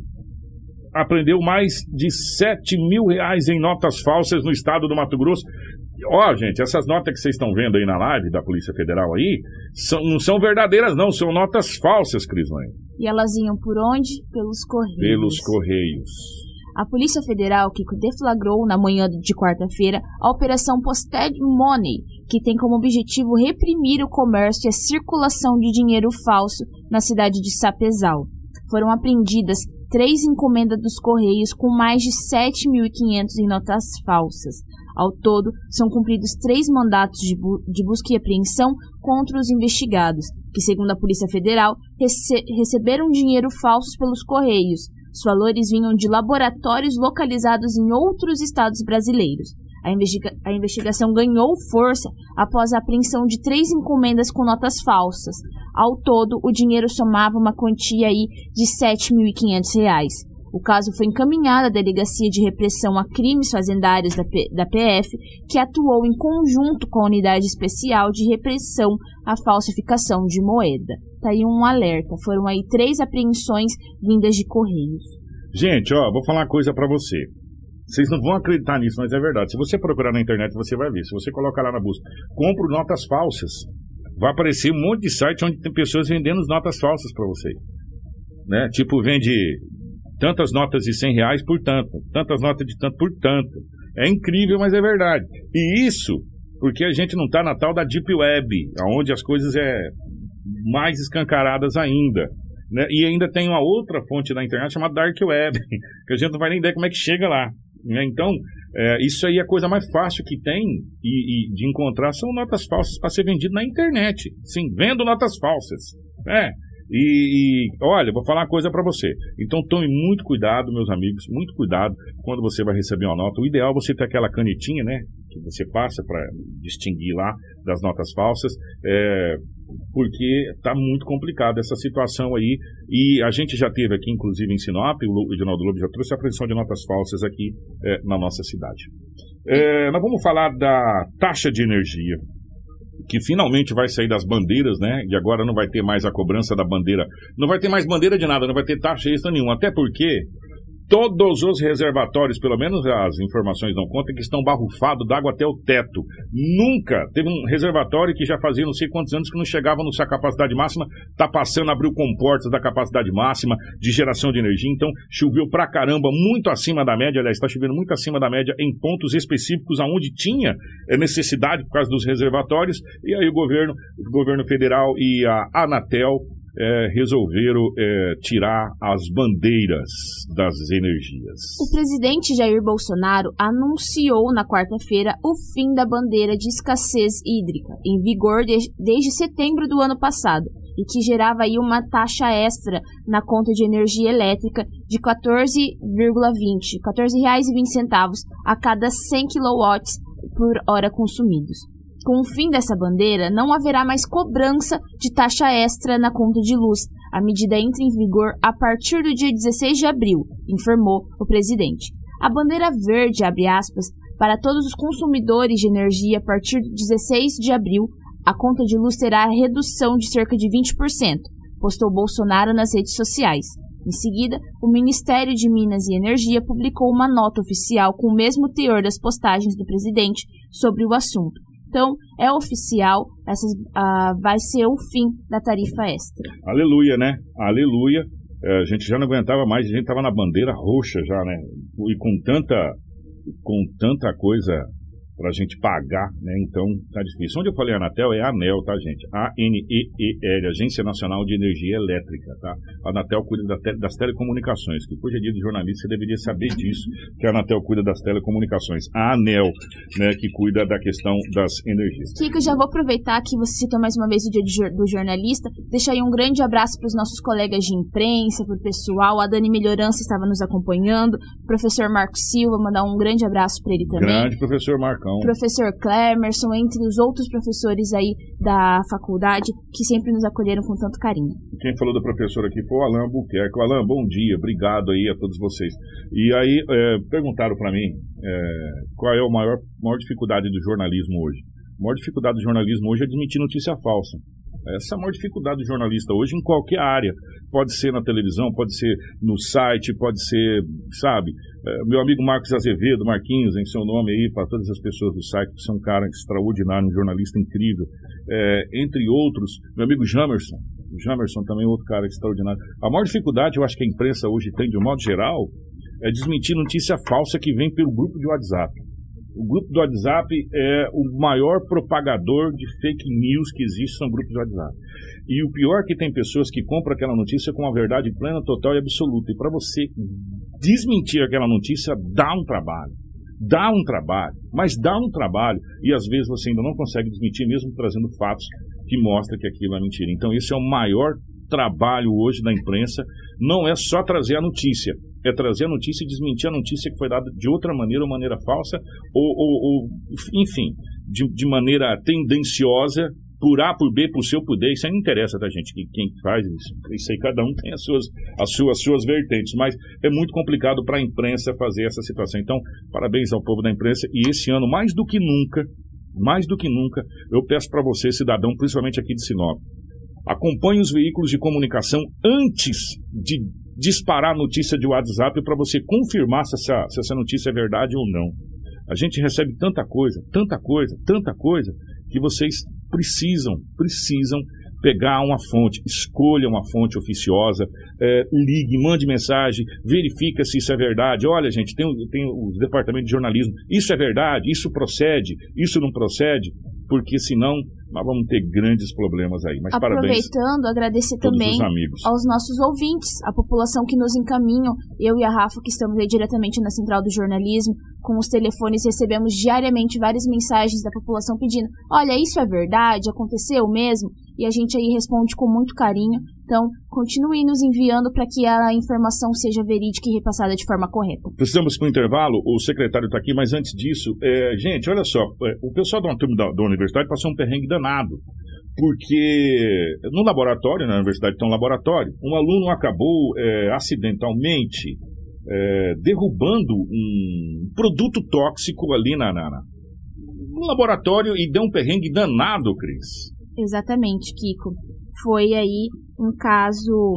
apreendeu mais de 7 mil reais em notas falsas no estado do Mato Grosso. Ó, gente, essas notas que vocês estão vendo aí na live da Polícia Federal aí, são- não são verdadeiras, não, são notas falsas, Crislane. E elas iam por onde? Pelos correios. Pelos Correios. A Polícia Federal, que deflagrou na manhã de quarta-feira a Operação Posted Money, que tem como objetivo reprimir o comércio e a circulação de dinheiro falso na cidade de Sapezal. Foram apreendidas três encomendas dos Correios com mais de 7.500 em notas falsas. Ao todo, são cumpridos três mandatos de, bu de busca e apreensão contra os investigados, que, segundo a Polícia Federal, rece receberam dinheiro falsos pelos Correios. Os valores vinham de laboratórios localizados em outros estados brasileiros. A, investiga a, investigação ganhou força após a apreensão de três encomendas com notas falsas. Ao todo, o dinheiro somava uma quantia aí de R$ 7.500. O caso foi encaminhado à Delegacia de Repressão a Crimes Fazendários da, P da PF, que atuou em conjunto com a Unidade Especial de Repressão à Falsificação de Moeda. Tá aí um alerta. Foram aí três apreensões vindas de Correios. Gente, ó, vou falar uma coisa para você. Vocês não vão acreditar nisso, mas é verdade. Se você procurar na internet, você vai ver. Se você colocar lá na busca, compro notas falsas, vai aparecer um monte de site onde tem pessoas vendendo notas falsas para você. Né? Tipo, vende tantas notas de 100 reais por tanto, tantas notas de tanto por tanto. É incrível, mas é verdade. E isso porque a gente não está na tal da Deep Web, onde as coisas é mais escancaradas ainda. Né? E ainda tem uma outra fonte da internet chamada Dark Web, <laughs> que a gente não vai nem ideia como é que chega lá. Né? Então, é, isso aí é a coisa mais fácil que tem e, e de encontrar são notas falsas para ser vendido na internet. Sim, vendo notas falsas. É. E, e, olha, vou falar uma coisa para você. Então tome muito cuidado, meus amigos, muito cuidado quando você vai receber uma nota. O ideal é você ter aquela canetinha, né? Que você passa para distinguir lá das notas falsas, é, porque está muito complicada essa situação aí. E a gente já teve aqui, inclusive em Sinop, o Edinaldo Lobo já trouxe a apreensão de notas falsas aqui é, na nossa cidade. É, nós vamos falar da taxa de energia que finalmente vai sair das bandeiras, né? E agora não vai ter mais a cobrança da bandeira. Não vai ter mais bandeira de nada, não vai ter taxa extra nenhuma. Até porque todos os reservatórios, pelo menos as informações não contam, que estão barrufados d'água até o teto. Nunca teve um reservatório que já fazia não sei quantos anos que não chegava na sua capacidade máxima, está passando a abrir comportas da capacidade máxima de geração de energia. Então, choveu pra caramba, muito acima da média, aliás, está chovendo muito acima da média em pontos específicos aonde tinha eh, necessidade por causa dos reservatórios. E aí o governo, o governo federal e a Anatel é, resolveram é, tirar as bandeiras das energias. O presidente Jair Bolsonaro anunciou na quarta-feira o fim da bandeira de escassez hídrica, em vigor de, desde setembro do ano passado, e que gerava aí uma taxa extra na conta de energia elétrica de 14,20 14,20 a cada 100 kW por hora consumidos. Com o fim dessa bandeira, não haverá mais cobrança de taxa extra na conta de luz. A medida entra em vigor a partir do dia 16 de abril, informou o presidente. A bandeira verde, abre aspas, para todos os consumidores de energia a partir de 16 de abril, a conta de luz terá redução de cerca de 20%, postou Bolsonaro nas redes sociais. Em seguida, o Ministério de Minas e Energia publicou uma nota oficial com o mesmo teor das postagens do presidente sobre o assunto. Então, é oficial, essa, uh, vai ser o fim da tarifa extra. Aleluia, né? Aleluia. É, a gente já não aguentava mais, a gente estava na bandeira roxa já, né? E com tanta, com tanta coisa para a gente pagar, né? Então tá difícil. Onde eu falei Anatel é ANEL, tá, gente? A-N-E-E-L, Agência Nacional de Energia Elétrica, tá? A Anatel cuida das telecomunicações, que hoje é dia de jornalista, você deveria saber disso, que a Anatel cuida das telecomunicações. A ANEL, né, que cuida da questão das energias. Kiko, já vou aproveitar que você citou mais uma vez o dia do jornalista, deixar aí um grande abraço para os nossos colegas de imprensa, para o pessoal, a Dani Melhorança estava nos acompanhando, o professor Marco Silva, mandar um grande abraço para ele também. Grande professor Marcão professor Clemerson, entre os outros professores aí da faculdade que sempre nos acolheram com tanto carinho. Quem falou da professora aqui foi o Alain Buquerque. Alain, bom dia, obrigado aí a todos vocês. E aí é, perguntaram para mim é, qual é a maior, maior dificuldade do jornalismo hoje. A maior dificuldade do jornalismo hoje é desmentir notícia falsa. Essa é a maior dificuldade do jornalista hoje em qualquer área. Pode ser na televisão, pode ser no site, pode ser, sabe? É, meu amigo Marcos Azevedo, Marquinhos, em seu nome aí, para todas as pessoas do site, que são um cara extraordinário, um jornalista incrível. É, entre outros, meu amigo Jamerson. Jamerson também é outro cara extraordinário. A maior dificuldade, eu acho que a imprensa hoje tem, de um modo geral, é desmentir notícia falsa que vem pelo grupo de WhatsApp. O grupo do WhatsApp é o maior propagador de fake news que existe são grupos de WhatsApp. E o pior é que tem pessoas que compram aquela notícia com a verdade plena, total e absoluta. E para você desmentir aquela notícia, dá um trabalho. Dá um trabalho, mas dá um trabalho. E às vezes você ainda não consegue desmentir, mesmo trazendo fatos que mostram que aquilo é mentira. Então, esse é o maior trabalho hoje da imprensa. Não é só trazer a notícia, é trazer a notícia e desmentir a notícia que foi dada de outra maneira, ou maneira falsa, ou, ou, ou enfim, de, de maneira tendenciosa por A, por B, por C ou por D, isso aí não interessa, tá, gente? Quem faz isso, isso aí cada um tem as suas, as suas, as suas vertentes, mas é muito complicado para a imprensa fazer essa situação. Então, parabéns ao povo da imprensa e esse ano, mais do que nunca, mais do que nunca, eu peço para você, cidadão, principalmente aqui de Sinop, acompanhe os veículos de comunicação antes de disparar notícia de WhatsApp para você confirmar se essa, se essa notícia é verdade ou não. A gente recebe tanta coisa, tanta coisa, tanta coisa, que vocês precisam, precisam pegar uma fonte, escolha uma fonte oficiosa, é, ligue, mande mensagem, verifica se isso é verdade. Olha, gente, tem, tem o departamento de jornalismo, isso é verdade, isso procede, isso não procede, porque senão nós vamos ter grandes problemas aí. Mas Aproveitando, agradecer também aos nossos ouvintes, a população que nos encaminham, eu e a Rafa, que estamos aí diretamente na Central do Jornalismo, com os telefones, recebemos diariamente várias mensagens da população pedindo: olha, isso é verdade? Aconteceu mesmo? E a gente aí responde com muito carinho. Então, continue nos enviando para que a informação seja verídica e repassada de forma correta. Precisamos para o intervalo, o secretário está aqui, mas antes disso, é, gente, olha só, é, o pessoal da, da, da universidade passou um perrengue danado porque no laboratório, na universidade tem um laboratório, um aluno acabou é, acidentalmente é, derrubando um produto tóxico ali na, na, no laboratório e deu um perrengue danado, Cris. Exatamente, Kiko. Foi aí um caso.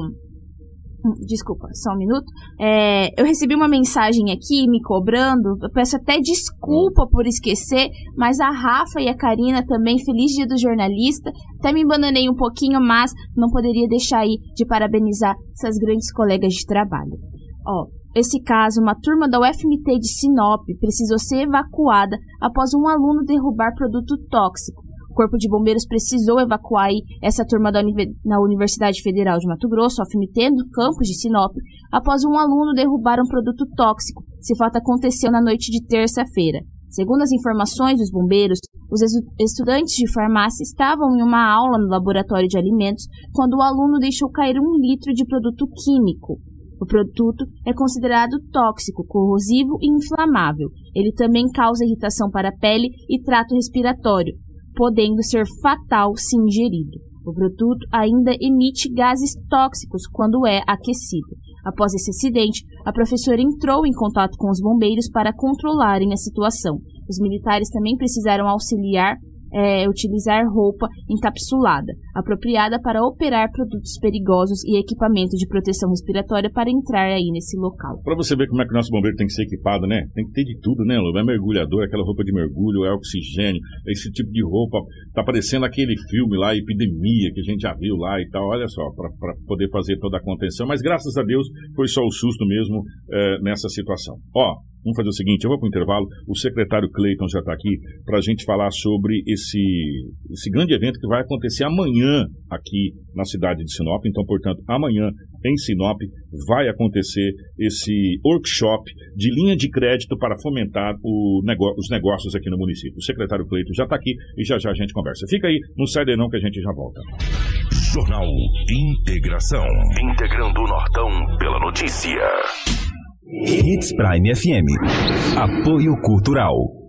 Hum, desculpa, só um minuto. É, eu recebi uma mensagem aqui me cobrando. Eu peço até desculpa por esquecer, mas a Rafa e a Karina também, feliz dia do jornalista. Até me abandonei um pouquinho, mas não poderia deixar aí de parabenizar essas grandes colegas de trabalho. Ó, esse caso, uma turma da UFMT de Sinop precisou ser evacuada após um aluno derrubar produto tóxico. O Corpo de Bombeiros precisou evacuar essa turma da na Universidade Federal de Mato Grosso, UFMT, no campus de Sinop, após um aluno derrubar um produto tóxico. Esse fato aconteceu na noite de terça-feira. Segundo as informações dos bombeiros, os estudantes de farmácia estavam em uma aula no laboratório de alimentos quando o aluno deixou cair um litro de produto químico. O produto é considerado tóxico, corrosivo e inflamável. Ele também causa irritação para a pele e trato respiratório, podendo ser fatal se ingerido. O produto ainda emite gases tóxicos quando é aquecido. Após esse acidente, a professora entrou em contato com os bombeiros para controlarem a situação. Os militares também precisaram auxiliar é, utilizar roupa encapsulada, apropriada para operar produtos perigosos e equipamento de proteção respiratória para entrar aí nesse local. Para você ver como é que o nosso bombeiro tem que ser equipado, né? Tem que ter de tudo, né, Lu? É mergulhador, aquela roupa de mergulho, é oxigênio, esse tipo de roupa. Tá parecendo aquele filme lá, Epidemia, que a gente já viu lá e tal. Olha só, para poder fazer toda a contenção. Mas graças a Deus foi só o susto mesmo é, nessa situação. Ó, Vamos fazer o seguinte, eu vou para o intervalo, o secretário Cleiton já está aqui para a gente falar sobre esse, esse grande evento que vai acontecer amanhã aqui na cidade de Sinop. Então, portanto, amanhã em Sinop vai acontecer esse workshop de linha de crédito para fomentar negócio, os negócios aqui no município. O secretário Cleiton já está aqui e já já a gente conversa. Fica aí, não sai daí não que a gente já volta. Jornal Integração. Integrando o Nortão pela notícia. Hits Prime FM. Apoio Cultural.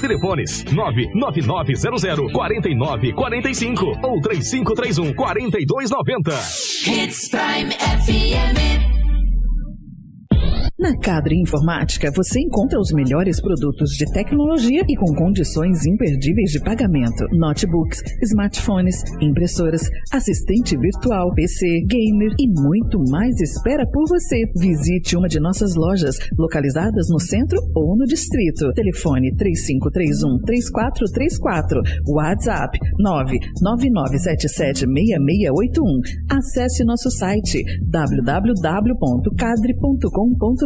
Telefones 99900 4945 ou 3531 4290. Hits Prime FM. Na Cadre Informática, você encontra os melhores produtos de tecnologia e com condições imperdíveis de pagamento. Notebooks, smartphones, impressoras, assistente virtual, PC, gamer e muito mais espera por você. Visite uma de nossas lojas, localizadas no centro ou no distrito. Telefone 3531-3434. WhatsApp 999776681. Acesse nosso site www.cadre.com.br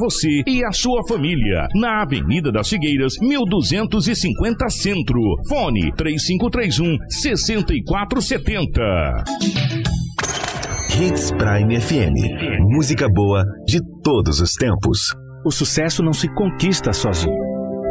você e a sua família. Na Avenida das Figueiras, 1250 Centro. Fone 3531 6470. Hits Prime FM. Música boa de todos os tempos. O sucesso não se conquista sozinho.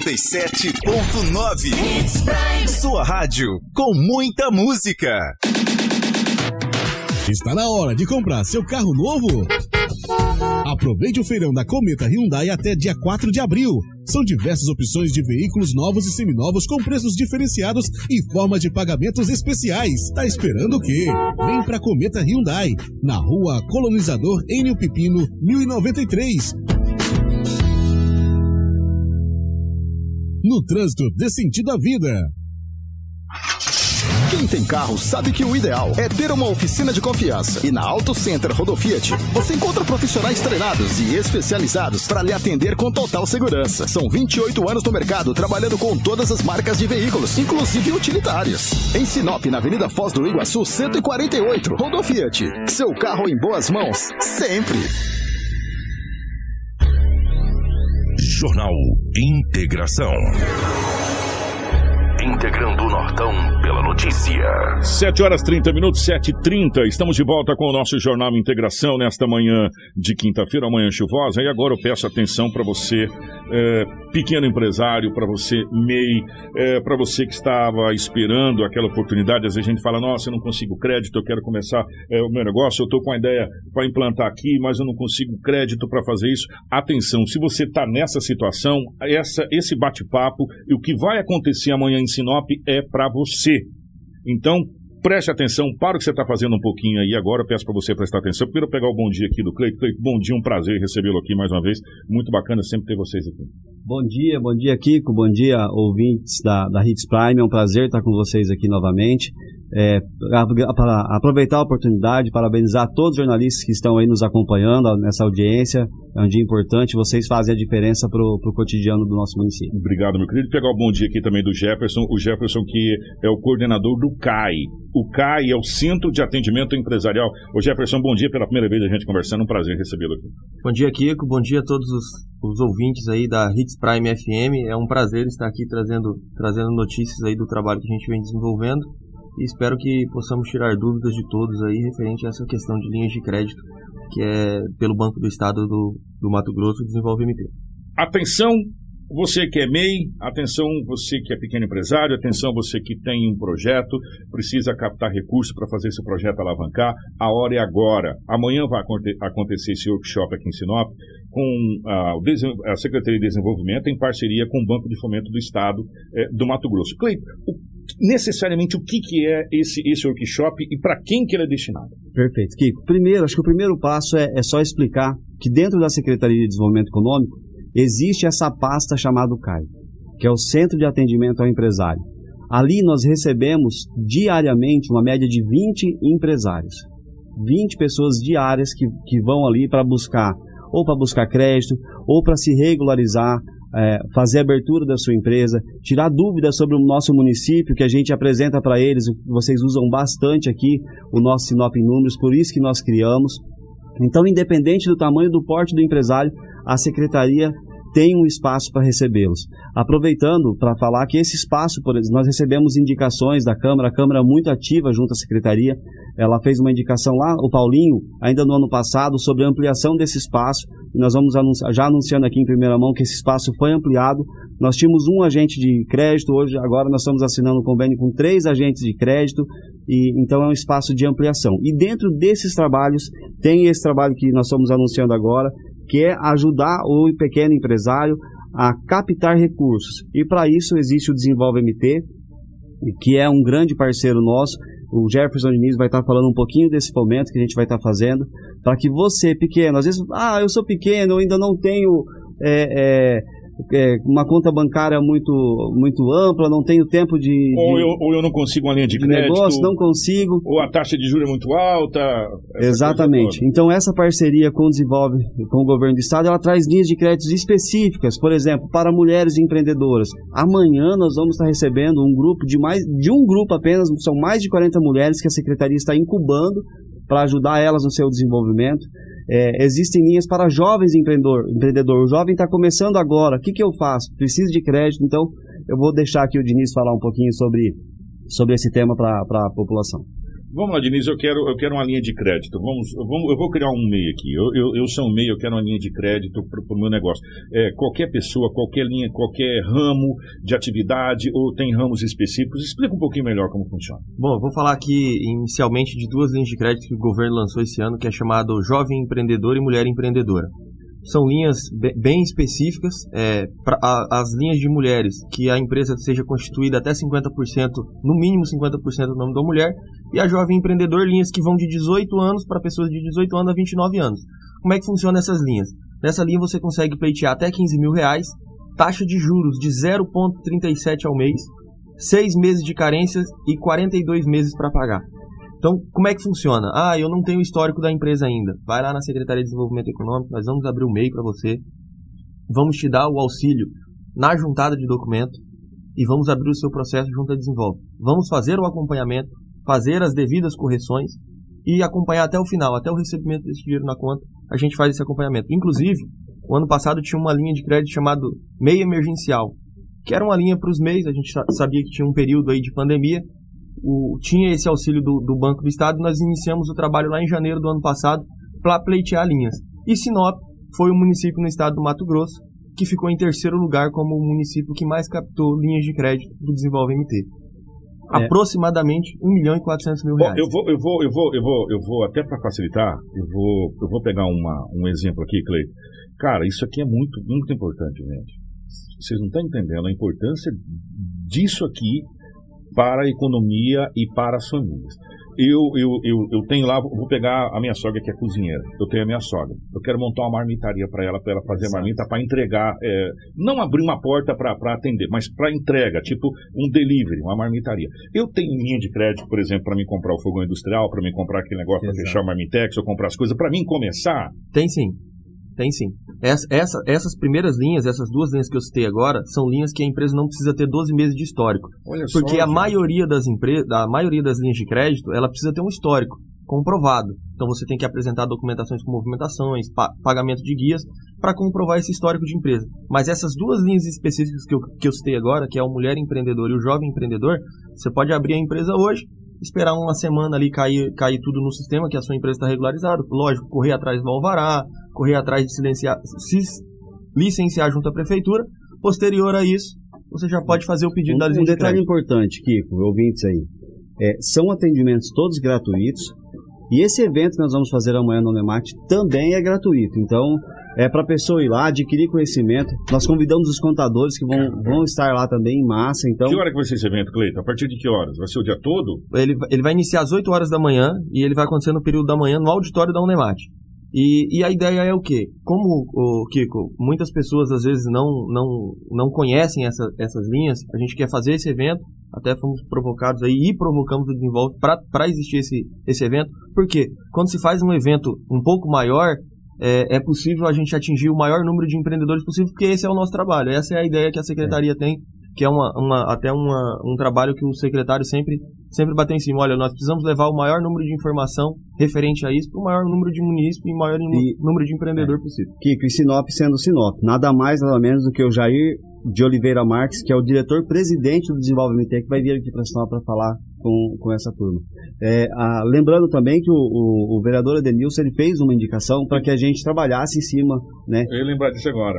87.9 Sua rádio com muita música. Está na hora de comprar seu carro novo? Aproveite o feirão da Cometa Hyundai até dia 4 de abril. São diversas opções de veículos novos e seminovos com preços diferenciados e formas de pagamentos especiais. Tá esperando o quê? Vem pra Cometa Hyundai, na rua Colonizador Enio Pipino, 1093. No trânsito, dê sentido à vida. Quem tem carro sabe que o ideal é ter uma oficina de confiança. E na Auto Center Rodofiat, você encontra profissionais treinados e especializados para lhe atender com total segurança. São 28 anos no mercado trabalhando com todas as marcas de veículos, inclusive utilitários. Em Sinop, na Avenida Foz do Iguaçu, 148, Rodofiat. Seu carro em boas mãos, sempre. Jornal Integração. Integrando o Nortão pela notícia. 7 horas 30 minutos, 7 h 30 Estamos de volta com o nosso Jornal Integração nesta manhã de quinta-feira, amanhã chuvosa. E agora eu peço atenção para você, é, pequeno empresário, para você, MEI, é, para você que estava esperando aquela oportunidade. Às vezes a gente fala: Nossa, eu não consigo crédito, eu quero começar é, o meu negócio, eu estou com a ideia para implantar aqui, mas eu não consigo crédito para fazer isso. Atenção, se você está nessa situação, essa, esse bate-papo e o que vai acontecer amanhã em Sinop é para você. Então, preste atenção para o que você está fazendo um pouquinho aí agora. Peço para você prestar atenção. Primeiro, pegar o bom dia aqui do Cleito. Cleito, bom dia, um prazer recebê-lo aqui mais uma vez. Muito bacana sempre ter vocês aqui. Bom dia, bom dia, Kiko. Bom dia, ouvintes da, da Hits Prime. É um prazer estar com vocês aqui novamente. É, para aproveitar a oportunidade, parabenizar todos os jornalistas que estão aí nos acompanhando nessa audiência. É um dia importante, vocês fazem a diferença para o cotidiano do nosso município. Obrigado, meu querido. Pegar o bom dia aqui também do Jefferson. O Jefferson, que é o coordenador do CAI. O CAI é o Centro de Atendimento Empresarial. O Jefferson, bom dia pela primeira vez a gente conversando. Um prazer recebê-lo aqui. Bom dia, Kiko. Bom dia a todos os, os ouvintes aí da Hits Prime FM. É um prazer estar aqui trazendo, trazendo notícias aí do trabalho que a gente vem desenvolvendo e espero que possamos tirar dúvidas de todos aí referente a essa questão de linhas de crédito que é pelo Banco do Estado do, do Mato Grosso desenvolve MT. Atenção, você que é MEI, atenção você que é pequeno empresário, atenção você que tem um projeto, precisa captar recursos para fazer esse projeto alavancar, a hora é agora. Amanhã vai acontecer esse workshop aqui em Sinop com a, a Secretaria de Desenvolvimento em parceria com o Banco de Fomento do Estado eh, do Mato Grosso. Cleiton, necessariamente o que, que é esse, esse workshop e para quem que ele é destinado? Perfeito. Kiko, primeiro, acho que o primeiro passo é, é só explicar que dentro da Secretaria de Desenvolvimento Econômico existe essa pasta chamada CAI, que é o Centro de Atendimento ao Empresário. Ali nós recebemos diariamente uma média de 20 empresários. 20 pessoas diárias que, que vão ali para buscar, ou para buscar crédito, ou para se regularizar, é, fazer a abertura da sua empresa, tirar dúvidas sobre o nosso município, que a gente apresenta para eles, vocês usam bastante aqui o nosso Sinop em Números, por isso que nós criamos. Então, independente do tamanho do porte do empresário, a secretaria tem um espaço para recebê-los. Aproveitando para falar que esse espaço, por nós recebemos indicações da Câmara, a Câmara é muito ativa junto à Secretaria, ela fez uma indicação lá, o Paulinho, ainda no ano passado, sobre a ampliação desse espaço, e nós vamos anunciar, já anunciando aqui em primeira mão que esse espaço foi ampliado. Nós tínhamos um agente de crédito, hoje agora nós estamos assinando um convênio com três agentes de crédito, e então é um espaço de ampliação. E dentro desses trabalhos, tem esse trabalho que nós estamos anunciando agora, que é ajudar o pequeno empresário a captar recursos. E para isso existe o Desenvolve MT, que é um grande parceiro nosso. O Jefferson Diniz vai estar falando um pouquinho desse fomento que a gente vai estar fazendo, para que você, pequeno, às vezes, ah, eu sou pequeno, eu ainda não tenho é, é, é, uma conta bancária muito, muito ampla, não tenho tempo de. Ou, de, eu, ou eu não consigo uma linha de, de crédito. Negócio, não consigo. Ou a taxa de juros é muito alta. Exatamente. Então, essa parceria com o Desenvolve, com o governo do estado, ela traz linhas de créditos específicas, por exemplo, para mulheres empreendedoras. Amanhã nós vamos estar recebendo um grupo de mais de um grupo apenas, são mais de 40 mulheres que a secretaria está incubando para ajudar elas no seu desenvolvimento. É, existem linhas para jovens empreendedor, empreendedor. O jovem está começando agora. O que, que eu faço? Preciso de crédito. Então, eu vou deixar aqui o Diniz falar um pouquinho sobre, sobre esse tema para a população. Vamos lá, Diniz, eu quero, eu quero uma linha de crédito. Vamos, vamos, eu vou criar um MEI aqui. Eu, eu, eu sou um MEI, eu quero uma linha de crédito para o meu negócio. É, qualquer pessoa, qualquer linha, qualquer ramo de atividade ou tem ramos específicos. Explica um pouquinho melhor como funciona. Bom, eu vou falar aqui inicialmente de duas linhas de crédito que o governo lançou esse ano, que é chamado Jovem Empreendedor e Mulher Empreendedora são linhas bem específicas. É, pra, a, as linhas de mulheres, que a empresa seja constituída até 50%, no mínimo 50% do nome da mulher, e a jovem empreendedor, linhas que vão de 18 anos para pessoas de 18 anos a 29 anos. Como é que funciona essas linhas? Nessa linha você consegue pleitear até 15 mil reais, taxa de juros de 0,37 ao mês, 6 meses de carências e 42 meses para pagar. Então, como é que funciona? Ah, eu não tenho o histórico da empresa ainda. Vai lá na Secretaria de Desenvolvimento Econômico, nós vamos abrir o MEI para você. Vamos te dar o auxílio na juntada de documento e vamos abrir o seu processo junto a Desenvolve. Vamos fazer o acompanhamento, fazer as devidas correções e acompanhar até o final, até o recebimento desse dinheiro na conta, a gente faz esse acompanhamento. Inclusive, o ano passado tinha uma linha de crédito chamado MEI Emergencial, que era uma linha para os MEIs, a gente sabia que tinha um período aí de pandemia, o, tinha esse auxílio do, do, Banco do Estado e nós iniciamos o trabalho lá em janeiro do ano passado para pleitear linhas. E Sinop foi o município no estado do Mato Grosso que ficou em terceiro lugar como o município que mais captou linhas de crédito do Desenvolve MT. É. Aproximadamente 1 milhão e 400 mil reais. Bom, eu vou, eu vou, eu vou, eu vou, eu vou até para facilitar, eu vou, eu vou pegar uma, um exemplo aqui, Clay. Cara, isso aqui é muito, muito importante, gente. Vocês não estão entendendo a importância disso aqui para a economia e para as famílias. eu, eu, eu, eu tenho lá, vou pegar a minha sogra que é cozinheira. Eu tenho a minha sogra. Eu quero montar uma marmitaria para ela, para ela fazer a marmita, para entregar. é, não abrir uma porta para atender, mas para entrega, tipo um delivery, uma marmitaria. Eu tenho linha de crédito, por exemplo, para mim comprar o fogão industrial, para mim comprar aquele negócio para fechar o marmitex, ou comprar as coisas, para mim começar. Tem sim. Tem sim. Essa, essa- essas primeiras linhas, essas duas linhas que eu citei agora, são linhas que a empresa não precisa ter 12 meses de histórico. Olha só, porque a gente. maioria das empresas, a maioria das linhas de crédito, ela precisa ter um histórico comprovado. Então você tem que apresentar documentações com movimentações, pa- pagamento de guias, para comprovar esse histórico de empresa. Mas essas duas linhas específicas que eu, que eu citei agora, que é o mulher empreendedor e o jovem empreendedor, você pode abrir a empresa hoje, esperar uma semana ali cair, cair tudo no sistema, que a sua empresa está regularizada. Lógico, correr atrás do alvará, correr atrás de silenciar, se licenciar junto à prefeitura. Posterior a isso, você já pode fazer o pedido da Um, linha um de detalhe crédito. importante, Kiko, ouvintes aí. É, são atendimentos todos gratuitos. E esse evento que nós vamos fazer amanhã no Nemat também é gratuito. Então, é para a pessoa ir lá, adquirir conhecimento. Nós convidamos os contadores que vão, vão estar lá também em massa. Então, Que hora que vai ser esse evento, Cleiton? A partir de que horas? Vai ser o dia todo? Ele, ele vai iniciar às 8 horas da manhã e ele vai acontecer no período da manhã no auditório da Unemat. E, e a ideia é o quê? Como, o Kiko, muitas pessoas às vezes não, não, não conhecem essa, essas linhas, a gente quer fazer esse evento, até fomos provocados aí e provocamos o Desenvolve para existir esse, esse evento. Porque quando se faz um evento um pouco maior, é, é possível a gente atingir o maior número de empreendedores possível, porque esse é o nosso trabalho. Essa é a ideia que a secretaria tem, que é uma, uma- até uma, um trabalho que o secretário sempre, sempre bateu em cima. Olha, nós precisamos levar o maior número de informação referente a isso para o maior número de munícipes e maior nu- número de empreendedor possível. Kiko, e Sinop sendo Sinop, nada mais, nada menos do que o Jair de Oliveira Marques, que é o diretor-presidente do Desenvolvimento que vai vir aqui para Sinop para falar com, com essa turma. É, a- lembrando também que o, o- o vereador Edenilson ele fez uma indicação para que a gente trabalhasse em cima, né? Eu ia lembrar disso agora.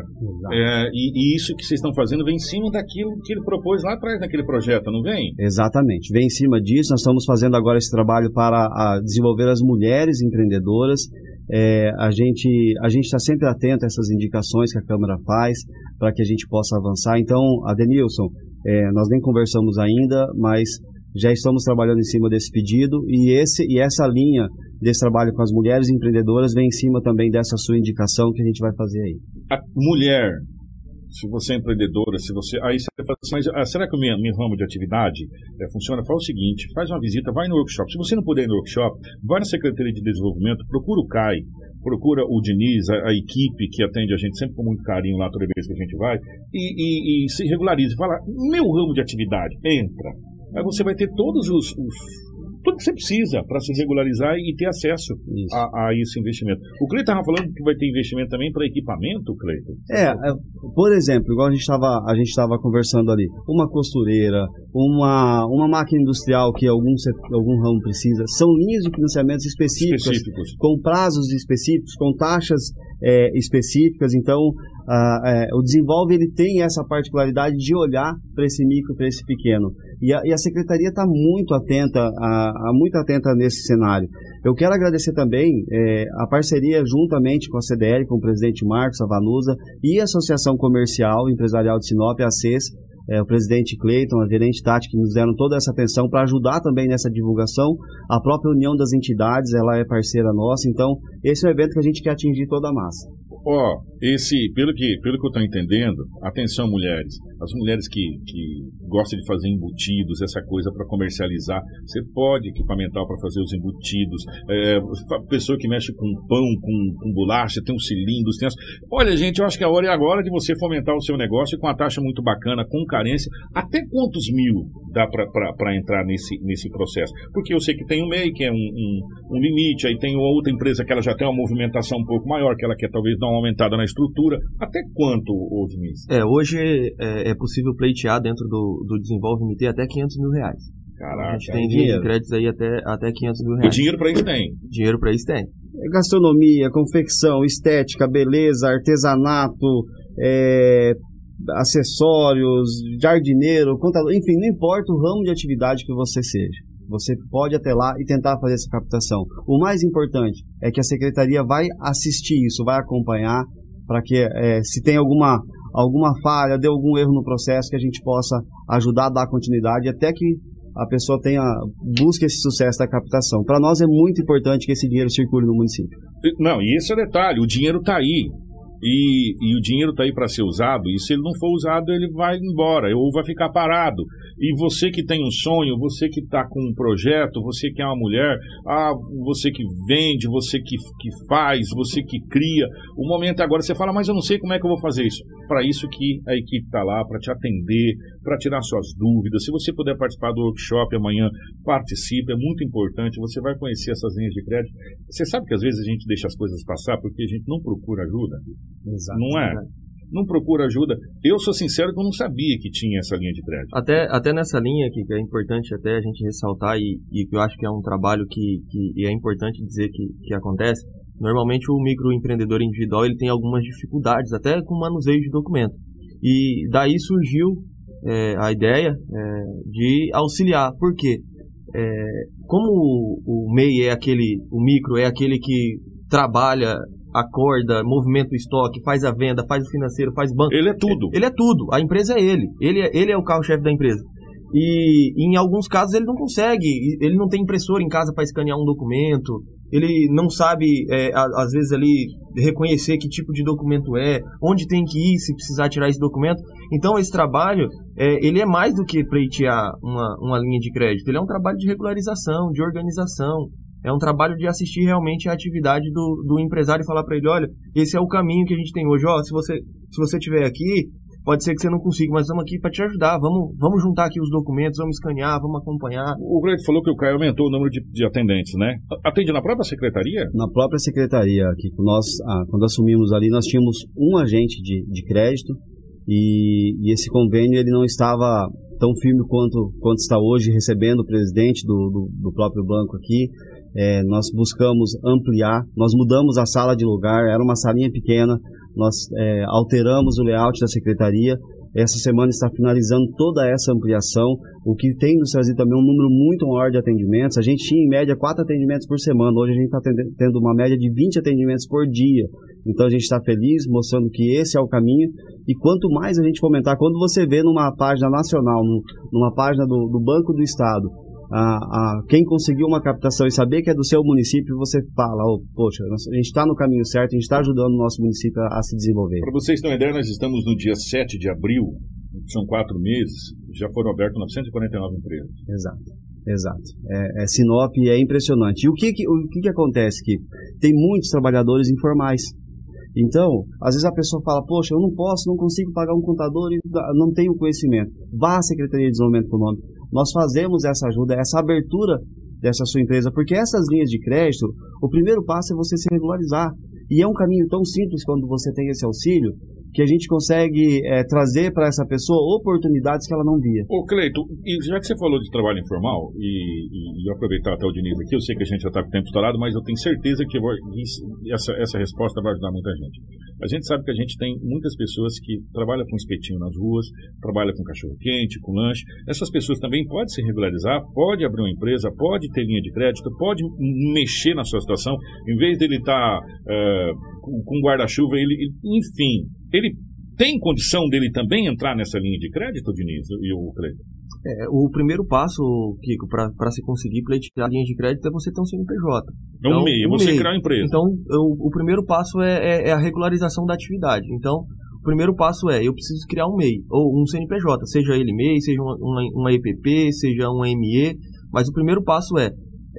É, e, e isso que vocês estão fazendo vem em cima daquilo que ele propôs lá atrás naquele projeto, não vem? Exatamente. Vem em cima disso. Nós estamos fazendo agora esse trabalho para a, desenvolver as mulheres empreendedoras. É, a gente a gente está sempre atento a essas indicações que a Câmara faz para que a gente possa avançar. Então, Adenilson, é, nós nem conversamos ainda, mas já estamos trabalhando em cima desse pedido e esse e essa linha desse trabalho com as mulheres empreendedoras vem em cima também dessa sua indicação que a gente vai fazer aí. A mulher, se você é empreendedora, se você. Aí você fala assim, mas ah, será que o meu, meu ramo de atividade eh, funciona? Fala o seguinte: faz uma visita, vai no workshop. Se você não puder ir no workshop, vai na Secretaria de Desenvolvimento, procura o CAI, procura o Diniz, a, a equipe que atende a gente sempre com muito carinho lá toda vez que a gente vai, e, e- e se regularize. Fala, meu ramo de atividade, entra. Aí você vai ter todos os. os- tudo que você precisa para se regularizar e ter acesso a, a esse investimento. O Cleiton estava falando que vai ter investimento também para equipamento, Cleiton? É, é, por exemplo, igual a gente estava a gente conversando ali, uma costureira, uma, uma máquina industrial que algum algum ramo precisa, são linhas de financiamentos específicas, Específicos. com prazos específicos, com taxas é, específicas. Então, ah, é, o desenvolve ele tem essa particularidade de olhar para esse micro, para esse pequeno. E a, e a secretaria está muito atenta, a, a- muito atenta nesse cenário. Eu quero agradecer também é, a parceria juntamente com a CDL, com o presidente Marcos, a Vanusa e a Associação Comercial Empresarial de Sinop, a ACES, é, o presidente Cleiton, a gerente Tati, que nos deram toda essa atenção para ajudar também nessa divulgação. A própria União das Entidades, ela é parceira nossa, então esse é um evento que a gente quer atingir toda a massa. Ó, esse, pelo que, pelo que eu estou entendendo, atenção mulheres, as mulheres que, que gostam de fazer embutidos, essa coisa para comercializar, você pode equipamentar para fazer os embutidos, é, pessoa que mexe com pão, com, com bolacha, tem os cilindros, tem as... Olha, gente, eu acho que a hora é agora de você fomentar o seu negócio com uma taxa muito bacana, com carência, até quantos mil dá para entrar nesse, nesse processo? Porque eu sei que tem o MEI, que é um, um, um limite, aí tem outra empresa que ela já tem uma movimentação um pouco maior, que ela quer talvez dar uma aumentada na estrutura. Até quanto, Diniz? É, hoje é, é possível pleitear dentro do, do Desenvolve MT até 500 mil reais. Caraca, a gente tem é linhas de dinheiro. créditos aí até, até 500 mil E reais. dinheiro para isso tem. Dinheiro para isso tem. gastronomia, confecção, estética, beleza, artesanato, é, acessórios, jardineiro, contador, enfim, não importa o ramo de atividade que você seja. Você pode até lá e tentar fazer essa captação. O mais importante é que a secretaria vai assistir isso, vai acompanhar, para que é, se tem alguma, alguma falha, deu algum erro no processo, que a gente possa ajudar a dar continuidade até que a pessoa tenha busque esse sucesso da captação. Para nós é muito importante que esse dinheiro circule no município. Não, e esse é o detalhe, o dinheiro está aí. E, e, o dinheiro está aí para ser usado, e se ele não for usado, ele vai embora, ou vai ficar parado. E você que tem um sonho, você que está com um projeto, você que é uma mulher, ah, você que vende, você que, que faz, você que cria, o momento é agora, você fala, mas eu não sei como é que eu vou fazer isso. Para isso que a equipe está lá, para te atender, para tirar suas dúvidas. Se você puder participar do workshop amanhã, participe, é muito importante, você vai conhecer essas linhas de crédito. Você sabe que às vezes a gente deixa as coisas passar porque a gente não procura ajuda? Exato. Não é? Não procura ajuda. Eu sou sincero que eu não sabia que tinha essa linha de crédito. Até, até nessa linha aqui, que é importante até a gente ressaltar e, e que eu acho que é um trabalho que, que é importante dizer que, que acontece, normalmente o microempreendedor individual ele tem algumas dificuldades, até com manuseio de documento. E daí surgiu é, a ideia é, de auxiliar. Por quê? É, como o, o MEI é aquele, o micro é aquele que trabalha acorda, movimenta o estoque, faz a venda, faz o financeiro, faz banco. Ele é tudo. Ele é tudo. A empresa é ele. Ele é, ele é o carro-chefe da empresa. E em alguns casos ele não consegue, ele não tem impressora em casa para escanear um documento, ele não sabe, é, às vezes, ali reconhecer que tipo de documento é, onde tem que ir se precisar tirar esse documento. Então, esse trabalho, é, ele é mais do que pleitear uma, uma linha de crédito, ele é um trabalho de regularização, de organização, é um trabalho de assistir realmente a atividade do, do empresário e falar para ele, olha, esse é o caminho que a gente tem hoje. Ó, se você se você estiver aqui, pode ser que você não consiga, mas estamos aqui para te ajudar. Vamos, vamos juntar aqui os documentos, vamos escanear, vamos acompanhar. O Greg falou que o Caio aumentou o número de, de, atendentes, né? Atende na própria secretaria? Na própria secretaria, aqui. Nós, ah, quando assumimos ali, nós tínhamos um agente de, de crédito e, e, esse convênio ele não estava tão firme quanto, quanto está hoje, recebendo o presidente do, do, do próprio banco aqui é, nós buscamos ampliar, nós mudamos a sala de lugar, era uma salinha pequena, nós é, alteramos o layout da secretaria. Essa semana está finalizando toda essa ampliação, o que tem nos trazido também um número muito maior de atendimentos. A gente tinha em média quatro atendimentos por semana, hoje a gente está tendo uma média de 20 atendimentos por dia. Então a gente está feliz, mostrando que esse é o caminho. E quanto mais a gente comentar, quando você vê numa página nacional, numa página do, do Banco do Estado, a, a, quem conseguiu uma captação e saber que é do seu município, você fala, oh, poxa, a gente está no caminho certo, a gente está ajudando o nosso município a, a se desenvolver. Para vocês terem uma ideia, nós estamos no dia 7 de abril, são quatro meses, já foram abertas 949 empresas. Exato. Exato. É, é, Sinop é impressionante. E o que, que, o que, que acontece? Que tem muitos trabalhadores informais. Então, às vezes a pessoa fala, poxa, eu não posso, não consigo pagar um contador e não tenho conhecimento. Vá à Secretaria de Desenvolvimento Econômico nós fazemos essa ajuda, essa abertura dessa sua empresa, porque essas linhas de crédito, o primeiro passo é você se regularizar. E é um caminho tão simples quando você tem esse auxílio, que a gente consegue é, trazer para essa pessoa oportunidades que ela não via. Ô Cleito, já que você falou de trabalho informal, e, e, e aproveitar até o Diniz aqui, eu sei que a gente já está com o tempo estourado, mas eu tenho certeza que vou, essa, essa resposta vai ajudar muita gente. A gente sabe que a gente tem muitas pessoas que trabalham com espetinho nas ruas, trabalham com cachorro quente, com lanche. Essas pessoas também podem se regularizar, pode abrir uma empresa, pode ter linha de crédito, pode mexer na sua situação, em vez dele estar tá, uh, com guarda-chuva, ele, enfim, ele tem condição dele também entrar nessa linha de crédito, Diniz, e o Cleiton? É, o primeiro passo, Kiko, para se conseguir pleitear a linha de crédito é você ter um CNPJ. Então, é um MEI, é você MEI. criar uma empresa. Então, eu, o primeiro passo é, é, é, a regularização da atividade. Então, o primeiro passo é, eu preciso criar um MEI, ou um CNPJ, seja ele MEI, seja uma, uma, uma EPP, seja uma ME, mas o primeiro passo é,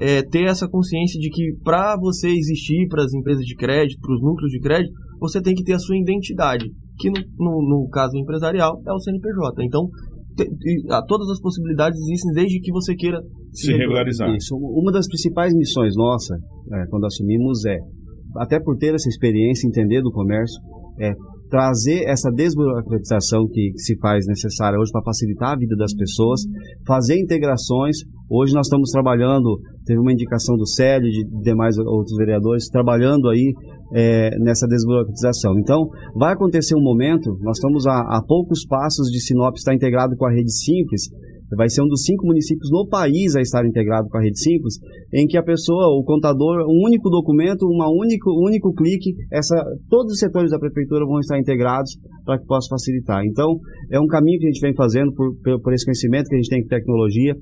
é ter essa consciência de que para você existir para as empresas de crédito, para os núcleos de crédito, você tem que ter a sua identidade, que no, no, no caso empresarial é o CNPJ. Então, te, te, todas as possibilidades existem desde que você queira se, se regularizar. Isso. Uma das principais missões nossa, é, quando assumimos, é, até por ter essa experiência, entender do comércio, é trazer essa desburocratização que, que se faz necessária hoje para facilitar a vida das pessoas, fazer integrações. Hoje nós estamos trabalhando, teve uma indicação do Célio e de demais outros vereadores, trabalhando aí é, nessa desburocratização. Então, vai acontecer um momento, nós estamos a, a poucos passos de Sinop estar integrado com a Rede Simples, vai ser um dos cinco municípios no país a estar integrado com a Rede Simples, em que a pessoa, o contador, um único documento, uma único, um único clique, essa, todos os setores da prefeitura vão estar integrados para que possa facilitar. Então, é um caminho que a gente vem fazendo por, por esse conhecimento que a gente tem em tecnologia,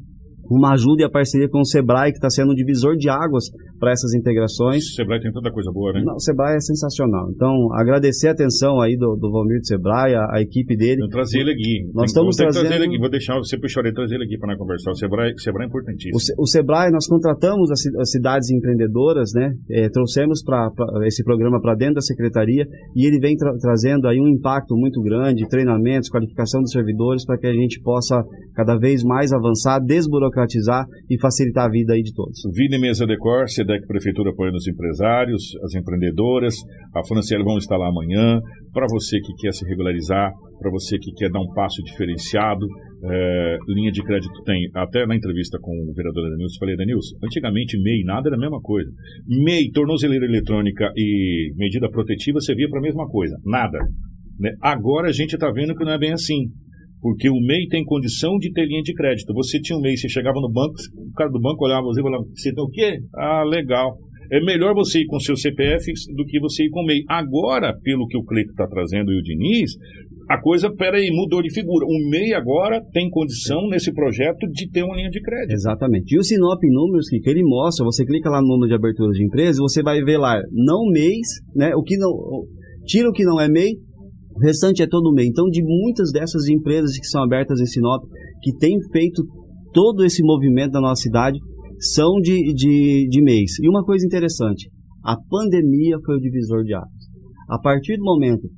uma ajuda e a parceria com o Sebrae, que está sendo um divisor de águas para essas integrações. O Sebrae tem tanta coisa boa, né? Não, o Sebrae é sensacional. Então, agradecer a atenção aí do, do Valmir do Sebrae, a, a equipe dele. Eu trazer ele aqui. Nós Tem- estamos vou trazendo... trazer ele aqui. Vou deixar você puxar ele trazer ele aqui para nós conversar. O Sebrae, o Sebrae é importantíssimo. O, Se- o Sebrae, nós contratamos as, as cidades empreendedoras, né? Eh, trouxemos para esse programa para dentro da secretaria e ele vem tra- trazendo aí um impacto muito grande, treinamentos, qualificação dos servidores para que a gente possa cada vez mais avançar, desburocratizar e facilitar a vida aí de todos. Vida e Mesa Decor, SEDEC Prefeitura apoiando os empresários, as empreendedoras. A Franciele vão estar lá amanhã. Para você que quer se regularizar, para você que quer dar um passo diferenciado, é, linha de crédito tem. Até na entrevista com o vereador Danilson, falei, Danilson, antigamente MEI nada era a mesma coisa. MEI, tornozeleira eletrônica e medida protetiva servia para a mesma coisa. Nada. né? Agora a gente está vendo que não é bem assim. Porque o MEI tem condição de ter linha de crédito. Você tinha um MEI, você chegava no banco, o cara do banco olhava você e falava, você tem o quê? Ah, legal. É melhor você ir com seu CPF do que você ir com o MEI. Agora, pelo que o Cleito está trazendo e o Diniz, a coisa, peraí, mudou de figura. O MEI agora tem condição nesse projeto de ter uma linha de crédito. Exatamente. E o Sinop números que, ele mostra, você clica lá no número de abertura de empresa você vai ver lá, não mês, né? O que não. Tira o que não é MEI, o restante é todo MEI. Então, de muitas dessas empresas que são abertas em Sinop, que têm feito todo esse movimento da nossa cidade, são de, de, de mês. E uma coisa interessante, a pandemia foi o divisor de águas. A partir do momento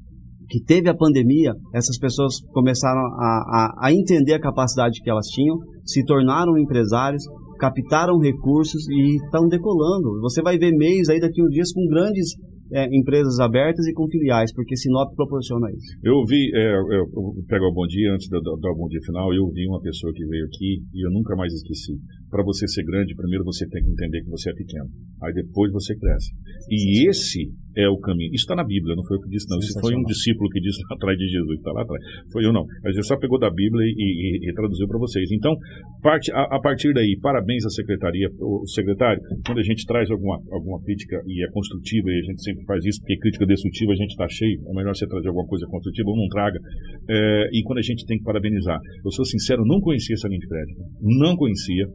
que teve a pandemia, essas pessoas começaram a, a, a entender a capacidade que elas tinham, se tornaram empresários, captaram recursos e estão decolando. Você vai ver mês aí daqui a uns dias com grandes é, empresas abertas e com filiais, porque Sinop proporciona isso. Eu vi, é, eu, vou pegar o bom dia, antes de eu dar dar o bom dia final, eu vi uma pessoa que veio aqui e eu nunca mais esqueci. Para você ser grande, primeiro você tem que entender que você é pequeno. Aí depois você cresce. E esse é o caminho. Isso está na Bíblia, não foi eu que disse, não. Isso foi um discípulo que disse lá atrás de Jesus, está lá atrás. Foi eu não. Mas ele só pegou da Bíblia e, e- e traduziu para vocês. Então, parte, a, a partir daí, parabéns à secretaria, o secretário, quando a gente traz alguma, alguma crítica e é construtiva, e a gente sempre faz isso, porque crítica destrutiva a gente está cheio, é melhor você trazer alguma coisa construtiva ou não traga. É, e quando a gente tem que parabenizar. Eu sou sincero, não conhecia essa linha de crédito. Não conhecia.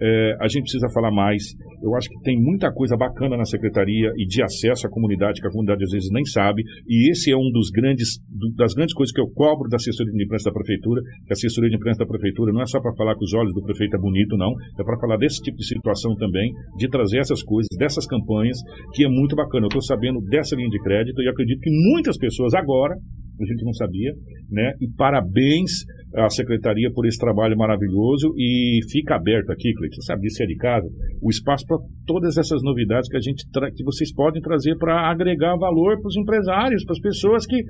É, a gente precisa falar mais. Eu acho que tem muita coisa bacana na secretaria e de acesso à comunidade que a comunidade às vezes nem sabe. E esse é um dos grandes do- das grandes coisas que eu cobro da assessoria de imprensa da prefeitura. Que a assessoria de imprensa da prefeitura não é só para falar que os olhos do prefeito é bonito, não. É para falar desse tipo de situação também, de trazer essas coisas, dessas campanhas, que é muito bacana. Eu estou sabendo dessa linha de crédito e acredito que muitas pessoas agora a gente não sabia, né? E parabéns à secretaria por esse trabalho maravilhoso e fica aberto aqui, Cleiton, sabe disso é de casa, o espaço para todas essas novidades que a gente que vocês podem trazer para agregar valor para os empresários, para as pessoas que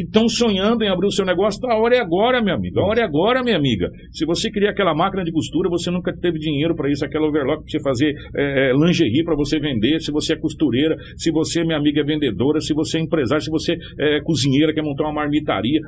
estão sonhando em abrir o seu negócio. A hora é agora, minha amiga. A hora é agora, minha amiga. Se você queria aquela máquina de costura, você nunca teve dinheiro para isso, aquela overlock para você fazer é, é, lingerie para você vender. Se você é costureira, se você, minha amiga, é vendedora, se você é empresário, se você é cozinheira, quer montar uma marmitaria,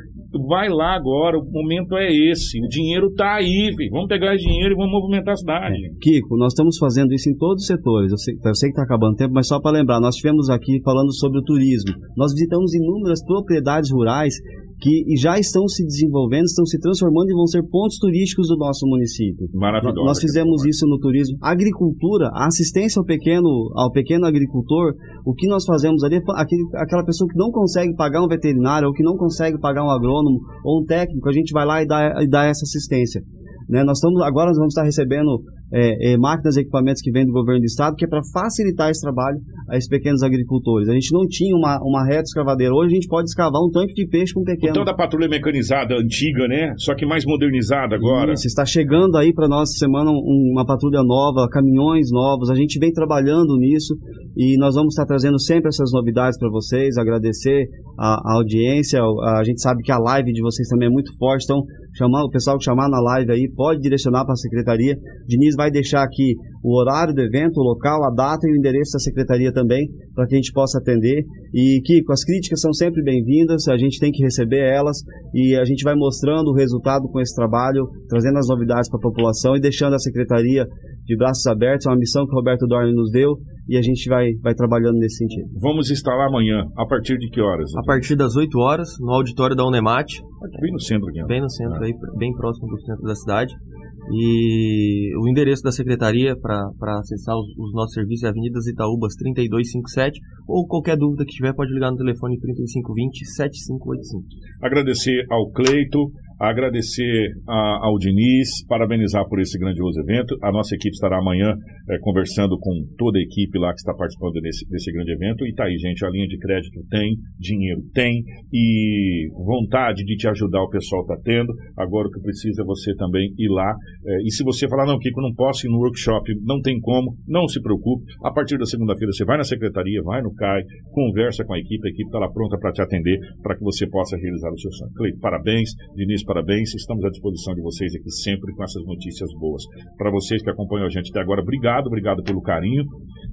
vai lá agora. O momento é esse. O dinheiro tá aí, filho. Vamos pegar esse dinheiro e vamos movimentar a cidade. Kiko, nós estamos fazendo isso em todos os setores. Eu sei, eu sei que está acabando o tempo, mas só para lembrar, nós tivemos aqui falando sobre o turismo. Nós visitamos inúmeras propriedades rurais que já estão se desenvolvendo, estão se transformando e vão ser pontos turísticos do nosso município. Maravilhoso. Nós fizemos isso no turismo. Agricultura, a assistência ao pequeno, ao pequeno agricultor, o que nós fazemos ali é aquele- aquela pessoa que não consegue pagar um veterinário ou que não consegue pagar um agrônomo ou um técnico, a gente vai lá e dá, e dá essa assistência. Né, nós estamos agora nós vamos estar recebendo é, é, máquinas e equipamentos que vêm do governo do estado, que é para facilitar esse trabalho a esses pequenos agricultores. A gente não tinha uma, uma reta escavadeira. Hoje a gente pode escavar um tanque de peixe com um pequeno. Então da patrulha mecanizada antiga, né? Só que mais modernizada agora. Isso, está chegando aí para nós essa semana um- uma patrulha nova, caminhões novos. A gente vem trabalhando nisso e nós vamos estar trazendo sempre essas novidades para vocês. Agradecer a, a audiência. A, a gente sabe que a live de vocês também é muito forte, então chamar o pessoal que chamar na live aí pode direcionar para a secretaria. Diniz vai deixar aqui o horário do evento, o local, a data e o endereço da secretaria também para que a gente possa atender. E Kiko, as críticas são sempre bem-vindas. A gente tem que receber elas e a gente vai mostrando o resultado com esse trabalho, trazendo as novidades para a população e deixando a secretaria de braços abertos. É uma missão que o Roberto Dorne nos deu e a gente vai, vai trabalhando nesse sentido. Vamos instalar amanhã. A partir de que horas? A partir das 8 horas, no auditório da Unemat. Bem no centro aqui. ó. Bem no centro, aí, bem próximo do centro da cidade. E o endereço da secretaria para acessar os, os, nossos serviços é Avenidas Itaúbas 3257 ou qualquer dúvida que tiver pode ligar no telefone 3520 7585. Agradecer ao Cleito, agradecer a, ao Diniz, parabenizar por esse grandioso evento. A nossa equipe estará amanhã é, conversando com toda a equipe lá que está participando desse, desse grande evento. E tá aí, gente, a linha de crédito tem, dinheiro tem e vontade de te ajudar o pessoal está tendo. Agora o que precisa é você também ir lá. É, e se você falar, não, Kiko, não posso ir no workshop, não tem como, não se preocupe. A partir da segunda-feira você vai na secretaria, vai no CAI, conversa com a equipe, a equipe está lá pronta para te atender, para que você possa realizar o seu sonho. Cleito, parabéns. Diniz, parabéns. Estamos à disposição de vocês aqui sempre com essas notícias boas. Para vocês que acompanham a gente até agora, obrigado, obrigado pelo carinho.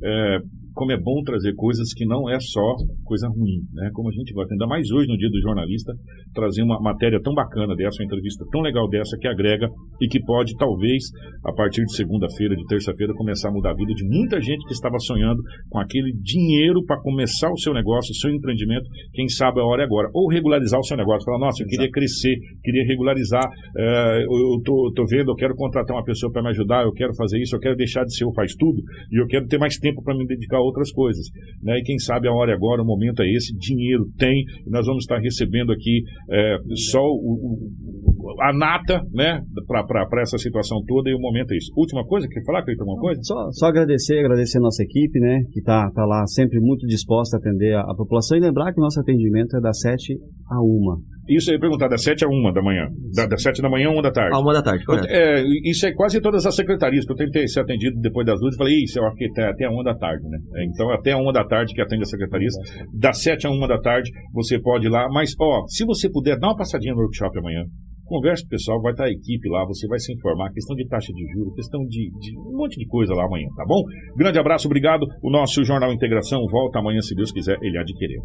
É, como é bom trazer coisas que não é só coisa ruim, né? Como a gente gosta, ainda mais hoje no dia do jornalista, trazer uma matéria tão bacana dessa, uma entrevista tão legal dessa que agrega e que pode, talvez, a partir de segunda-feira, de terça-feira, começar a mudar a vida de muita gente que estava sonhando com aquele dinheiro para começar o seu negócio, o seu empreendimento. Quem sabe a hora é agora. Ou regularizar o seu negócio. Falar, nossa, eu queria crescer, queria regularizar, é, eu tô, tô vendo, eu quero contratar uma pessoa para me ajudar, eu quero fazer isso, eu quero deixar de ser o faz tudo e eu quero ter mais tempo para me dedicar outras coisas. Né? E quem sabe a hora é agora, o momento é esse, dinheiro tem, nós vamos estar recebendo aqui é, só o, o, a nata né? para essa situação toda e o momento é isso. Última coisa, quer falar, Cleiton, alguma coisa? Só, só agradecer, agradecer a nossa equipe, né? que está tá lá sempre muito disposta a atender a, a população e lembrar que o nosso atendimento é das 7 a 1. Isso aí perguntar, das 7 a 1 da manhã. Da, das 7 da manhã a 1 da tarde. A 1 da tarde, correto. É, isso é quase todas as secretarias, que eu tentei ser atendido depois das luzes, falei, isso eu acho que até, até a 1 da tarde, né? É, então, até a 1 da tarde que atende as secretarias. Das 7 a 1 da tarde, você pode ir lá. Mas, ó, se você puder, dá uma passadinha no workshop amanhã. Converse com o pessoal, vai estar a equipe lá, você vai se informar, questão de taxa de juros, questão de, de, um monte de coisa lá amanhã, tá bom? Grande abraço, obrigado. O nosso Jornal Integração volta amanhã, se Deus quiser, ele querer.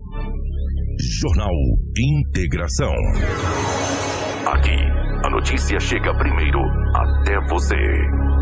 Jornal Integração. Aqui, a notícia chega primeiro até você.